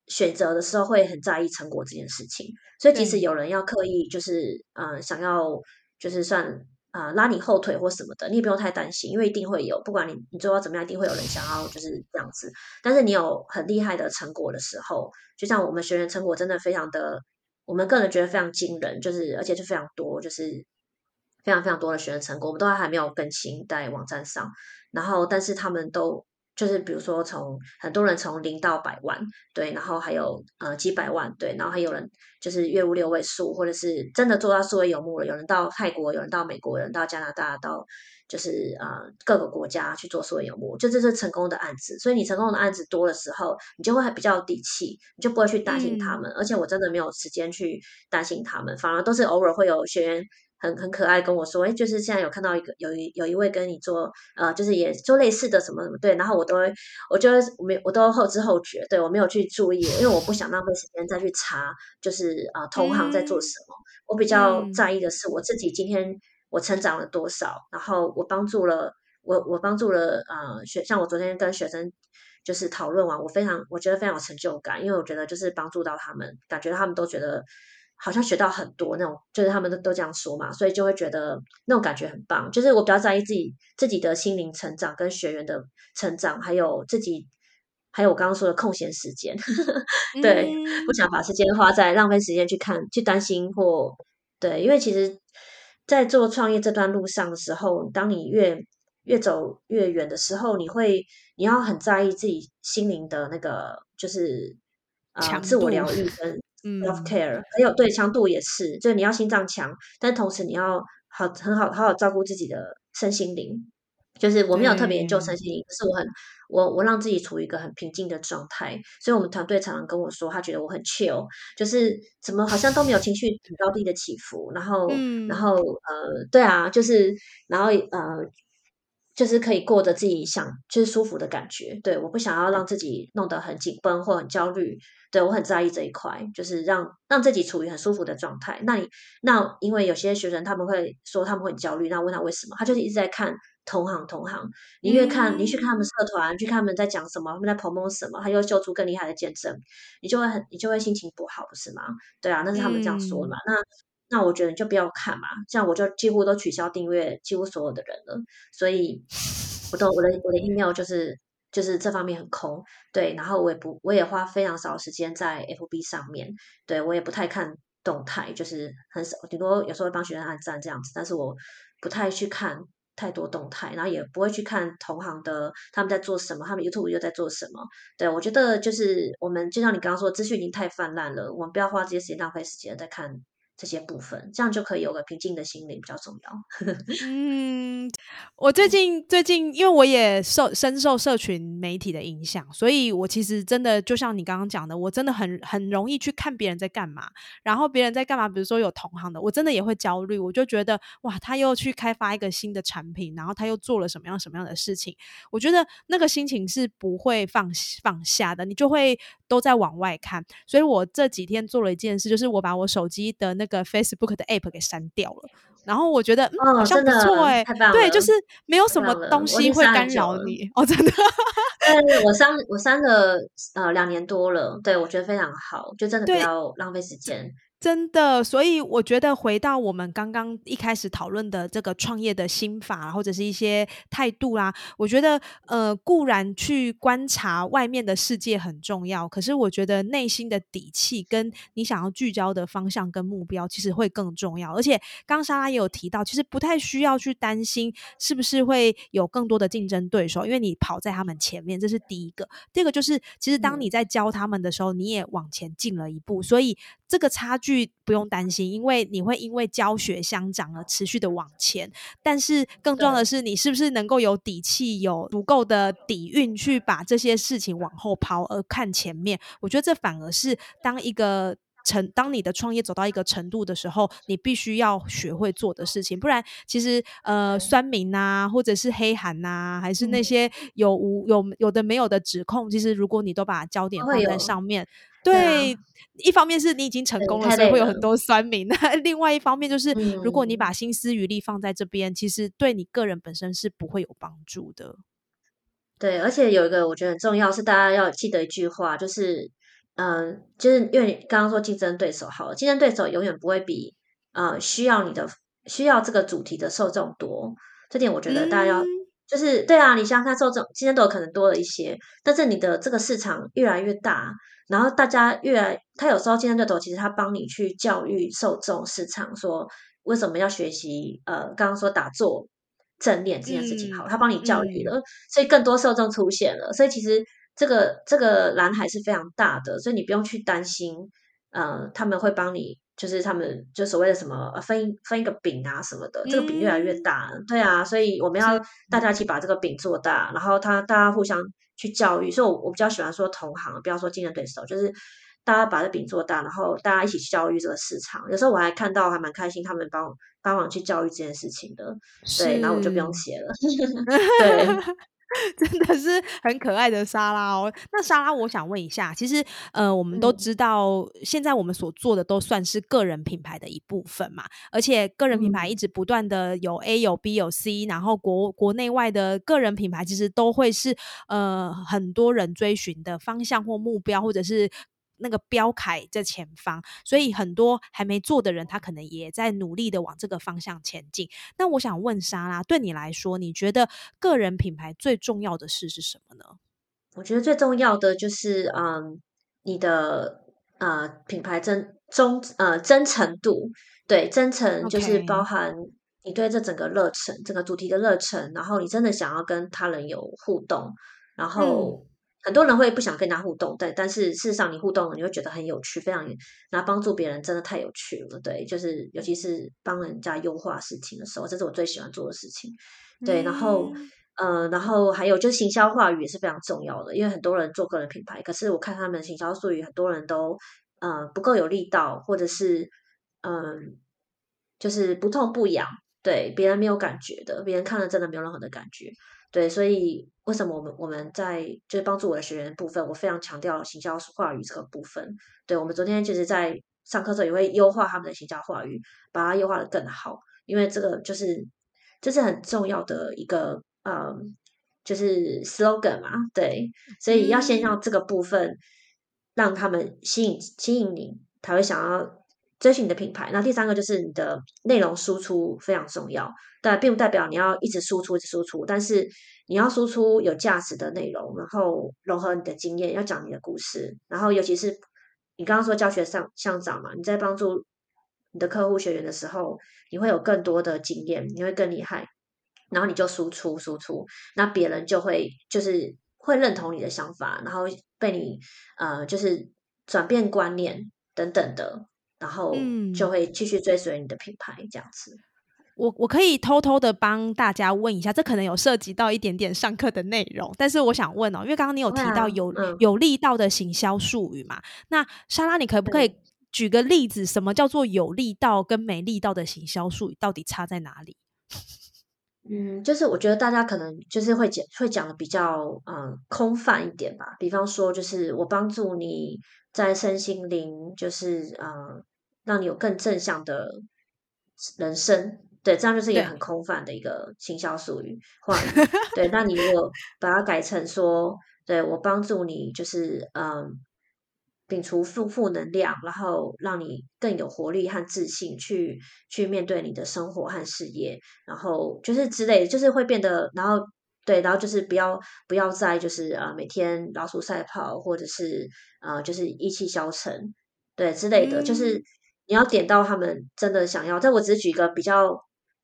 Speaker 2: 选择的时候会很在意成果这件事情，所以即使有人要刻意就是呃想要就是算啊拉你后腿或什么的，你也不用太担心，因为一定会有，不管你你做到怎么样，一定会有人想要就是这样子。但是你有很厉害的成果的时候，就像我们学员成果真的非常的。我们个人觉得非常惊人，就是而且是非常多，就是非常非常多的学员成果，我们都还没有更新在网站上。然后，但是他们都就是比如说从很多人从零到百万，对，然后还有呃几百万，对，然后还有人就是月入六位数，或者是真的做到数位游牧了，有人到泰国，有人到美国，有人到加拿大，到就是呃各个国家去做数位游牧，就这是成功的案子。所以你成功的案子多的时候，你就会比较有底气，你就不会去担心他们。而且我真的没有时间去担心他们，反而都是偶尔会有学员。很很可爱，跟我说，哎，就是现在有看到一个有一有一位跟你做，呃，就是也做类似的什么什么，对，然后我都会，我觉得没，我都后知后觉，对我没有去注意，因为我不想浪费时间再去查，就是啊，同行在做什么，我比较在意的是我自己今天我成长了多少，然后我帮助了我我帮助了呃学，像我昨天跟学生就是讨论完，我非常我觉得非常有成就感，因为我觉得就是帮助到他们，感觉他们都觉得。好像学到很多那种，就是他们都都这样说嘛，所以就会觉得那种感觉很棒。就是我比较在意自己自己的心灵成长，跟学员的成长，还有自己，还有我刚刚说的空闲时间。对，不想把时间花在浪费时间去看、去担心或对，因为其实，在做创业这段路上的时候，当你越越走越远的时候，你会你要很在意自己心灵的那个，就是啊，自我疗愈 跟。self care，还有对强度也是，就是你要心脏强，但同时你要好很好好好照顾自己的身心灵。就是我没有特别研究身心灵，可是我很我我让自己处于一个很平静的状态。所以我们团队常常跟我说，他觉得我很 chill，就是怎么好像都没有情绪很高低的起伏。然后然后呃，对啊，就是然后呃。就是可以过着自己想，就是舒服的感觉。对，我不想要让自己弄得很紧绷或很焦虑。对我很在意这一块，就是让让自己处于很舒服的状态。那你那因为有些学生他们会说他们会很焦虑，那问他为什么，他就是一直在看同行同行。你越看，你去看他们社团，去看他们在讲什么，他们在 promote 什么，他又秀出更厉害的见证，你就会很你就会心情不好，不是吗？对啊，那是他们这样说的嘛。那那我觉得你就不要看嘛，像我就几乎都取消订阅，几乎所有的人了，所以我都我的我的 email 就是就是这方面很空，对，然后我也不我也花非常少时间在 FB 上面，对我也不太看动态，就是很少，顶多有时候会帮学生按赞这样子，但是我不太去看太多动态，然后也不会去看同行的他们在做什么，他们 YouTube 又在做什么，对我觉得就是我们就像你刚刚说，资讯已经太泛滥了，我们不要花这些时间浪费时间在看。这些部分，这样就可以有个平静的心灵比较重要。
Speaker 1: 嗯，我最近最近，因为我也受深受社群媒体的影响，所以我其实真的就像你刚刚讲的，我真的很很容易去看别人在干嘛，然后别人在干嘛，比如说有同行的，我真的也会焦虑，我就觉得哇，他又去开发一个新的产品，然后他又做了什么样什么样的事情，我觉得那个心情是不会放放下的，你就会都在往外看。所以我这几天做了一件事，就是我把我手机的那个 Facebook 的 App 给删掉了，然后我觉得嗯，好像不错哎，对，就是没有什么东西会干扰你哦，真的。
Speaker 2: 对，我删我删了呃两年多了，对我觉得非常好，就真的不要浪费时间。
Speaker 1: 真的，所以我觉得回到我们刚刚一开始讨论的这个创业的心法，或者是一些态度啦，我觉得呃固然去观察外面的世界很重要，可是我觉得内心的底气跟你想要聚焦的方向跟目标，其实会更重要。而且刚莎拉也有提到，其实不太需要去担心是不是会有更多的竞争对手，因为你跑在他们前面，这是第一个。第二个就是，其实当你在教他们的时候，你也往前进了一步，所以这个差距。不用担心，因为你会因为教学相长而持续的往前。但是更重要的是，你是不是能够有底气、有足够的底蕴去把这些事情往后抛，而看前面？我觉得这反而是当一个程，当你的创业走到一个程度的时候，你必须要学会做的事情。不然，其实呃，酸民呐，或者是黑函呐，还是那些有无有有的没有的指控，其实如果你都把焦点放在上面。对，一方面是你已经成功了，所以会有很多酸民；那 另外一方面就是，如果你把心思余力放在这边，其实对你个人本身是不会有帮助的。
Speaker 2: 对，而且有一个我觉得很重要，是大家要记得一句话，就是，嗯，就是因为你刚刚说竞争对手，好了，竞争对手永远不会比呃需要你的需要这个主题的受众多。这点我觉得大家要。就是对啊，你想想看，受众竞争对手可能多了一些，但是你的这个市场越来越大，然后大家越来，他有时候竞争对手，其实他帮你去教育受众市场，说为什么要学习？呃，刚刚说打坐，正念这件事情好，他帮你教育了，所以更多受众出现了，所以其实这个这个蓝海是非常大的，所以你不用去担心，呃，他们会帮你。就是他们就所谓的什么分分一个饼啊什么的，这个饼越来越大，对啊，所以我们要大家一起把这个饼做大，然后他大家互相去教育，所以我我比较喜欢说同行，不要说竞争对手，就是大家把这饼做大，然后大家一起去教育这个市场。有时候我还看到还蛮开心，他们帮帮忙去教育这件事情的，对，然后我就不用写了，对。
Speaker 1: 真的是很可爱的沙拉哦。那沙拉，我想问一下，其实呃，我们都知道，现在我们所做的都算是个人品牌的一部分嘛。而且个人品牌一直不断的有 A 有 B 有 C，然后国国内外的个人品牌其实都会是呃很多人追寻的方向或目标，或者是。那个标楷在前方，所以很多还没做的人，他可能也在努力的往这个方向前进。那我想问莎拉，对你来说，你觉得个人品牌最重要的事是什么呢？
Speaker 2: 我觉得最重要的就是，嗯，你的呃品牌真忠呃真诚度，对，真诚就是包含你对这整个热忱，整个主题的热忱，然后你真的想要跟他人有互动，然后。很多人会不想跟他互动，但但是事实上你互动了，你会觉得很有趣，非常那帮助别人真的太有趣了，对，就是尤其是帮人家优化事情的时候，这是我最喜欢做的事情，对，然后呃，然后还有就是行销话语也是非常重要的，因为很多人做个人品牌，可是我看他们行销术语，很多人都呃不够有力道，或者是嗯，就是不痛不痒，对，别人没有感觉的，别人看了真的没有任何的感觉。对，所以为什么我们我们在就是帮助我的学员部分，我非常强调行销话语这个部分。对我们昨天就是在上课时候也会优化他们的行销话语，把它优化的更好，因为这个就是这是很重要的一个呃，就是 slogan 嘛。对，所以要先让这个部分让他们吸引吸引你，才会想要。追寻你的品牌，那第三个就是你的内容输出非常重要，但并不代表你要一直输出一直、输出，但是你要输出有价值的内容，然后融合你的经验，要讲你的故事，然后尤其是你刚刚说教学上向长嘛，你在帮助你的客户学员的时候，你会有更多的经验，你会更厉害，然后你就输出输出，那别人就会就是会认同你的想法，然后被你呃就是转变观念等等的。然后就会继续追随你的品牌这样子。
Speaker 1: 我我可以偷偷的帮大家问一下，这可能有涉及到一点点上课的内容，但是我想问哦，因为刚刚你有提到有有力道的行销术语嘛？那莎拉，你可不可以举个例子，什么叫做有力道跟没力道的行销术语到底差在哪里？
Speaker 2: 嗯，就是我觉得大家可能就是会讲会讲的比较嗯空泛一点吧，比方说就是我帮助你。在身心灵，就是呃，让你有更正向的人生，对，这样就是一个很空泛的一个行销术语话语。对，那你如果把它改成说，对我帮助你，就是嗯，摒除负负能量，然后让你更有活力和自信，去去面对你的生活和事业，然后就是之类的，就是会变得，然后。对，然后就是不要不要再就是呃每天老鼠赛跑，或者是呃就是意气消沉，对之类的，就是你要点到他们真的想要。但我只是举一个比较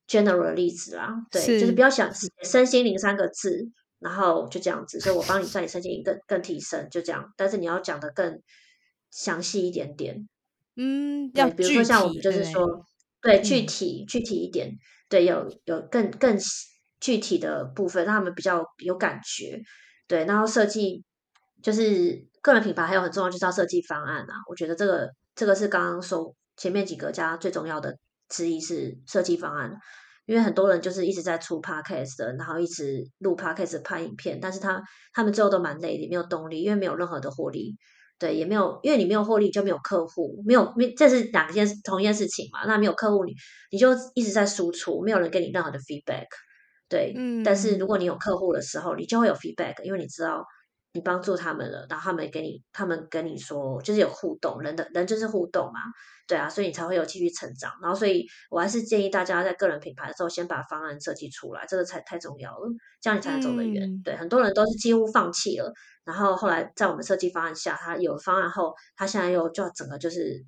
Speaker 2: general 的例子啦，对，就是不要想身心灵三个字，然后就这样子，所以我帮你算你身心灵更更提升，就这样。但是你要讲的更详细一点点，
Speaker 1: 嗯，要
Speaker 2: 比如说像我们就是说，对，具体具体一点，对，有有更更。具体的部分让他们比较有感觉，对，然后设计就是个人品牌还有很重要就是要设计方案啊，我觉得这个这个是刚刚说前面几个加最重要的之一是设计方案，因为很多人就是一直在出 podcast 的，然后一直录 podcast 拍影片，但是他他们最后都蛮累的，没有动力，因为没有任何的获利，对，也没有，因为你没有获利就没有客户，没有没这是两件同一件事情嘛，那没有客户你你就一直在输出，没有人给你任何的 feedback。对，嗯但是如果你有客户的时候，你就会有 feedback，因为你知道你帮助他们了，然后他们给你，他们跟你说，就是有互动，人的人就是互动嘛，对啊，所以你才会有继续成长。然后，所以我还是建议大家在个人品牌的时候，先把方案设计出来，这个才太重要了，这样你才能走得远。对，很多人都是几乎放弃了，然后后来在我们设计方案下，他有方案后，他现在又就整个就是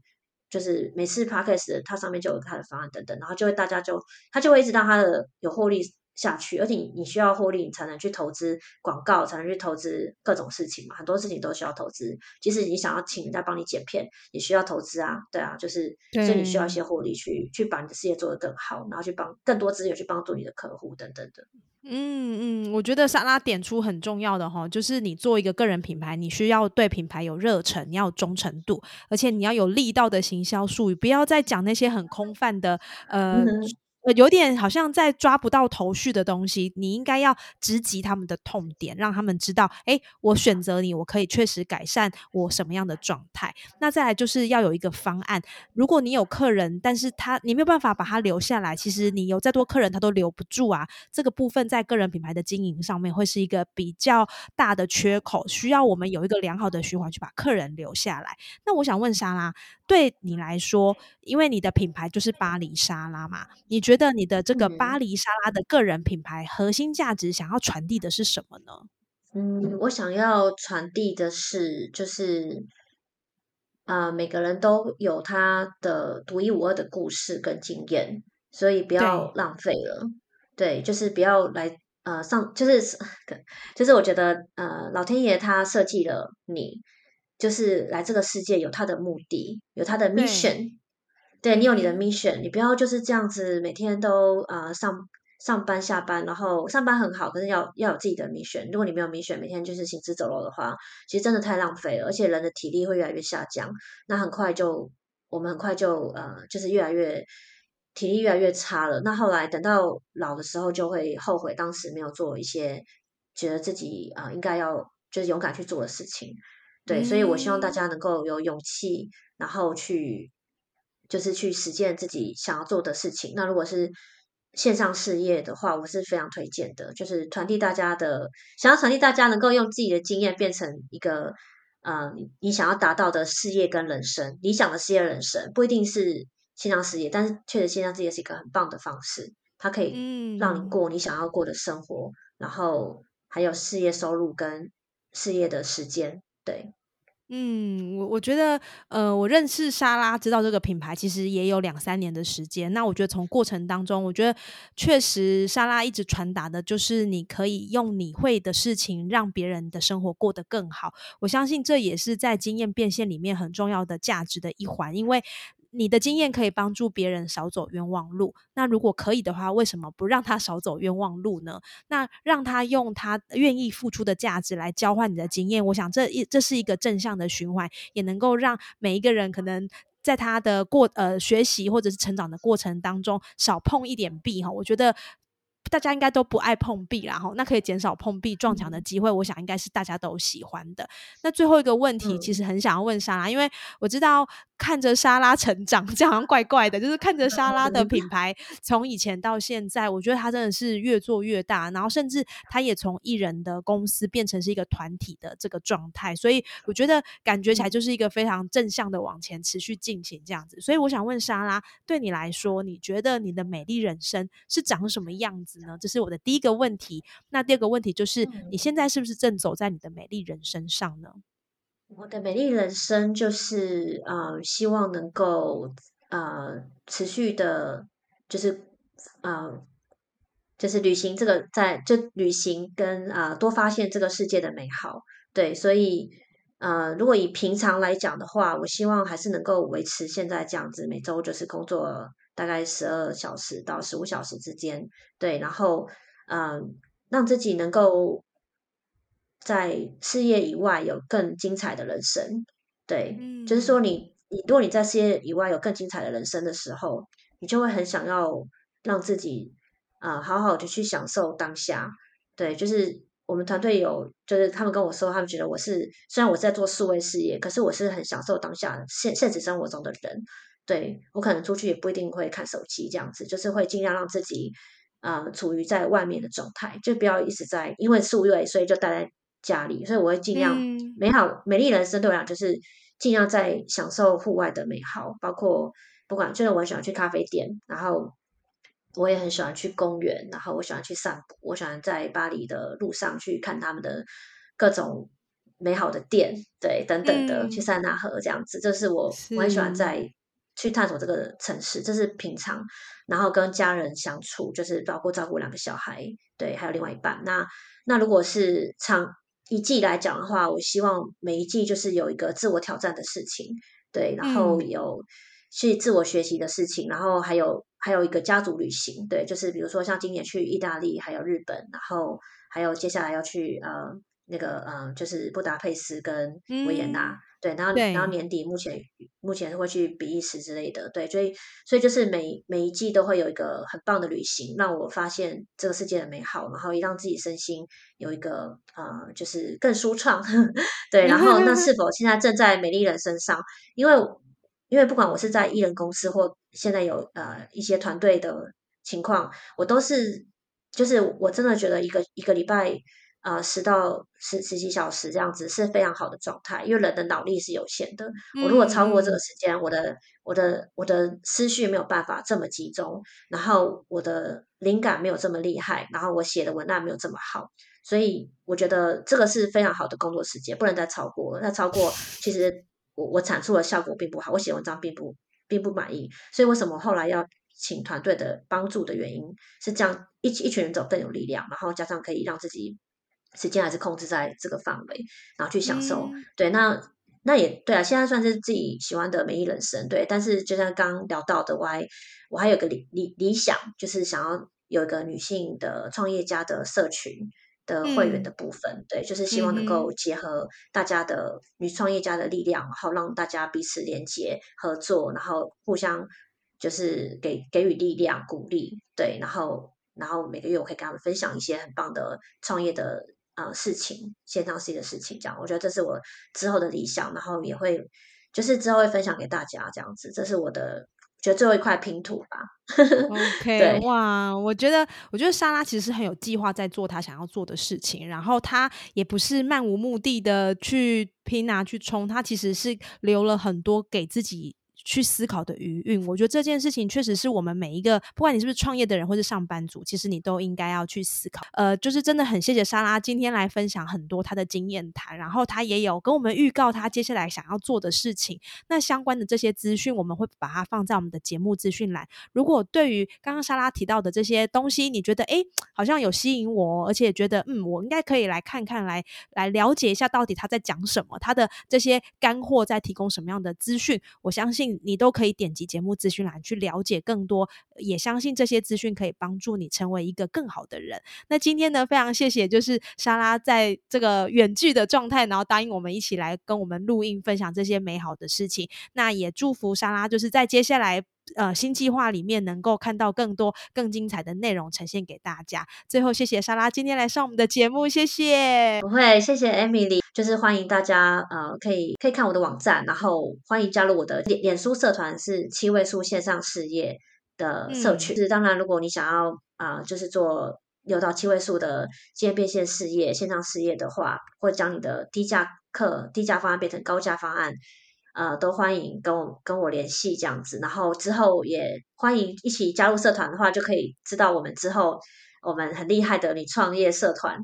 Speaker 2: 就是每次 p a c k a g e 它上面就有他的方案等等，然后就会大家就他就会一直到他的有获利。下去，而且你你需要获利，你才能去投资广告，才能去投资各种事情嘛。很多事情都需要投资，即使你想要请人家帮你剪片，也需要投资啊。对啊，就是所以你需要一些获利去去把你的事业做得更好，然后去帮更多资源去帮助你的客户等等的。
Speaker 1: 嗯嗯，我觉得莎拉点出很重要的哈，就是你做一个个人品牌，你需要对品牌有热忱，你要有忠诚度，而且你要有力道的行销术语，不要再讲那些很空泛的呃。呃，有点好像在抓不到头绪的东西，你应该要直击他们的痛点，让他们知道，哎，我选择你，我可以确实改善我什么样的状态。那再来就是要有一个方案，如果你有客人，但是他你没有办法把他留下来，其实你有再多客人，他都留不住啊。这个部分在个人品牌的经营上面会是一个比较大的缺口，需要我们有一个良好的循环去把客人留下来。那我想问莎拉，对你来说，因为你的品牌就是巴黎莎拉嘛，你觉得你的这个巴黎沙拉的个人品牌核心价值想要传递的是什么呢？
Speaker 2: 嗯，我想要传递的是，就是啊，每个人都有他的独一无二的故事跟经验，所以不要浪费了。对，就是不要来呃上，就是 就是我觉得呃，老天爷他设计了你。就是来这个世界有他的目的，有他的 mission。对你有你的 mission，你不要就是这样子每天都啊上上班下班，然后上班很好，可是要要有自己的 mission。如果你没有 mission，每天就是行尸走肉的话，其实真的太浪费了，而且人的体力会越来越下降。那很快就我们很快就呃就是越来越体力越来越差了。那后来等到老的时候，就会后悔当时没有做一些觉得自己啊应该要就是勇敢去做的事情。对，所以我希望大家能够有勇气，然后去就是去实践自己想要做的事情。那如果是线上事业的话，我是非常推荐的，就是传递大家的，想要传递大家能够用自己的经验变成一个呃你想要达到的事业跟人生，理想的事业人生不一定是线上事业，但是确实线上事业是一个很棒的方式，它可以让你过你想要过的生活，然后还有事业收入跟事业的时间。对，
Speaker 1: 嗯，我我觉得，呃，我认识莎拉，知道这个品牌其实也有两三年的时间。那我觉得从过程当中，我觉得确实莎拉一直传达的就是你可以用你会的事情让别人的生活过得更好。我相信这也是在经验变现里面很重要的价值的一环，因为。你的经验可以帮助别人少走冤枉路。那如果可以的话，为什么不让他少走冤枉路呢？那让他用他愿意付出的价值来交换你的经验。我想这一这是一个正向的循环，也能够让每一个人可能在他的过呃学习或者是成长的过程当中少碰一点壁哈。我觉得。大家应该都不爱碰壁，然后那可以减少碰壁撞墙的机会。我想应该是大家都喜欢的。那最后一个问题，其实很想要问莎拉，因为我知道看着莎拉成长，这样好像怪怪的。就是看着莎拉的品牌从以前到现在，我觉得他真的是越做越大，然后甚至他也从艺人的公司变成是一个团体的这个状态。所以我觉得感觉起来就是一个非常正向的往前持续进行这样子。所以我想问莎拉，对你来说，你觉得你的美丽人生是长什么样子？呢？这是我的第一个问题。那第二个问题就是，你现在是不是正走在你的美丽人生上呢？
Speaker 2: 我的美丽人生就是呃，希望能够呃持续的，就是呃，就是旅行这个在就旅行跟啊多发现这个世界的美好。对，所以呃，如果以平常来讲的话，我希望还是能够维持现在这样子，每周就是工作。大概十二小时到十五小时之间，对，然后嗯，让自己能够在事业以外有更精彩的人生，对，就是说你你如果你在事业以外有更精彩的人生的时候，你就会很想要让自己啊好好的去享受当下，对，就是我们团队有就是他们跟我说，他们觉得我是虽然我在做数位事业，可是我是很享受当下现现实生活中的人。对我可能出去也不一定会看手机，这样子就是会尽量让自己呃处于在外面的状态，就不要一直在因为数位，所以就待在家里。所以我会尽量美好美丽人生对我讲就是尽量在享受户外的美好，包括不管就是我很喜欢去咖啡店，然后我也很喜欢去公园，然后我喜欢去散步，我喜欢在巴黎的路上去看他们的各种美好的店，对等等的去塞纳河这样子，这是我我很喜欢在。去探索这个城市，这是平常。然后跟家人相处，就是包括照顾两个小孩，对，还有另外一半。那那如果是长一季来讲的话，我希望每一季就是有一个自我挑战的事情，对，然后有去自我学习的事情，然后还有还有一个家族旅行，对，就是比如说像今年去意大利，还有日本，然后还有接下来要去呃那个嗯就是布达佩斯跟维也纳。对，然后然后年底目前目前会去比利时之类的，对，所以所以就是每每一季都会有一个很棒的旅行，让我发现这个世界的美好，然后也让自己身心有一个呃，就是更舒畅。对，然后那是否现在正在美丽人身上？因为因为不管我是在艺人公司或现在有呃一些团队的情况，我都是就是我真的觉得一个一个礼拜。呃，十到十十几小时这样子是非常好的状态，因为人的脑力是有限的。我如果超过这个时间，我的我的我的思绪没有办法这么集中，然后我的灵感没有这么厉害，然后我写的文案没有这么好，所以我觉得这个是非常好的工作时间，不能再超过。那超过，其实我我产出的效果并不好，我写文章并不并不满意。所以为什么后来要请团队的帮助的原因是这样，一一群人走更有力量，然后加上可以让自己。时间还是控制在这个范围，然后去享受。对，那那也对啊。现在算是自己喜欢的美丽人生，对。但是就像刚聊到的，我还我还有个理理理想，就是想要有一个女性的创业家的社群的会员的部分。对，就是希望能够结合大家的女创业家的力量，然后让大家彼此连接合作，然后互相就是给给予力量鼓励。对，然后然后每个月我可以跟他们分享一些很棒的创业的。呃，事情线上系的事情，这样，我觉得这是我之后的理想，然后也会就是之后会分享给大家，这样子，这是我的觉得最后一块拼图吧。
Speaker 1: OK，哇，我觉得我觉得莎拉其实是很有计划在做她想要做的事情，然后她也不是漫无目的的去拼啊去冲，她其实是留了很多给自己。去思考的余韵，我觉得这件事情确实是我们每一个，不管你是不是创业的人或是上班族，其实你都应该要去思考。呃，就是真的很谢谢莎拉今天来分享很多她的经验谈，然后她也有跟我们预告她接下来想要做的事情。那相关的这些资讯，我们会把它放在我们的节目资讯栏。如果对于刚刚莎拉提到的这些东西，你觉得诶好像有吸引我，而且觉得嗯我应该可以来看看，来来了解一下到底他在讲什么，他的这些干货在提供什么样的资讯，我相信。你都可以点击节目资讯栏去了解更多，也相信这些资讯可以帮助你成为一个更好的人。那今天呢，非常谢谢，就是莎拉在这个远距的状态，然后答应我们一起来跟我们录音，分享这些美好的事情。那也祝福莎拉，就是在接下来呃新计划里面能够看到更多更精彩的内容呈现给大家。最后，谢谢莎拉今天来上我们的节目，谢谢。
Speaker 2: 不会，谢谢 Emily。就是欢迎大家，呃，可以可以看我的网站，然后欢迎加入我的脸脸书社团，是七位数线上事业的社群。是当然，如果你想要啊，就是做六到七位数的经验变现事业、线上事业的话，或将你的低价课、低价方案变成高价方案，呃，都欢迎跟我跟我联系这样子。然后之后也欢迎一起加入社团的话，就可以知道我们之后。我们很厉害的女创业社团，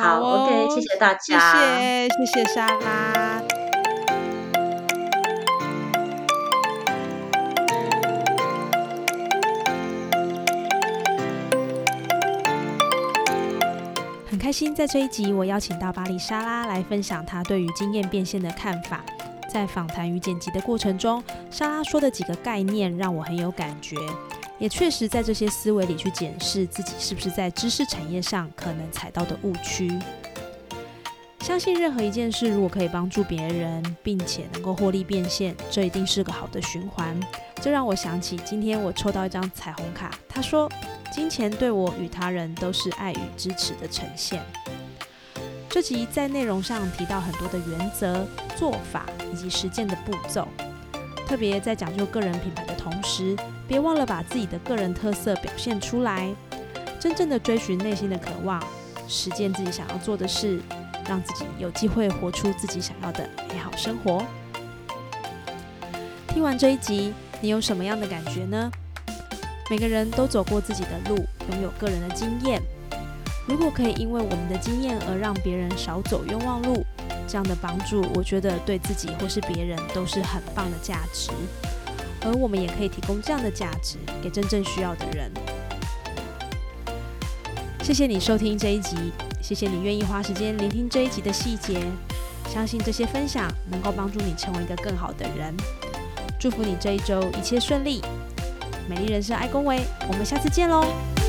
Speaker 2: 好，OK，谢谢大
Speaker 1: 家，谢谢，谢谢莎拉。很开心在这一集，我邀请到巴黎莎拉来分享她对于经验变现的看法。在访谈与剪辑的过程中，莎拉说的几个概念让我很有感觉。也确实在这些思维里去检视自己是不是在知识产业上可能踩到的误区。相信任何一件事，如果可以帮助别人，并且能够获利变现，这一定是个好的循环。这让我想起今天我抽到一张彩虹卡，他说：“金钱对我与他人都是爱与支持的呈现。”这集在内容上提到很多的原则、做法以及实践的步骤。特别在讲究个人品牌的同时，别忘了把自己的个人特色表现出来，真正的追寻内心的渴望，实践自己想要做的事，让自己有机会活出自己想要的美好生活。听完这一集，你有什么样的感觉呢？每个人都走过自己的路，拥有个人的经验。如果可以因为我们的经验而让别人少走冤枉路，这样的帮助，我觉得对自己或是别人都是很棒的价值。而我们也可以提供这样的价值给真正需要的人。谢谢你收听这一集，谢谢你愿意花时间聆听这一集的细节。相信这些分享能够帮助你成为一个更好的人。祝福你这一周一切顺利，美丽人生爱恭维，我们下次见喽。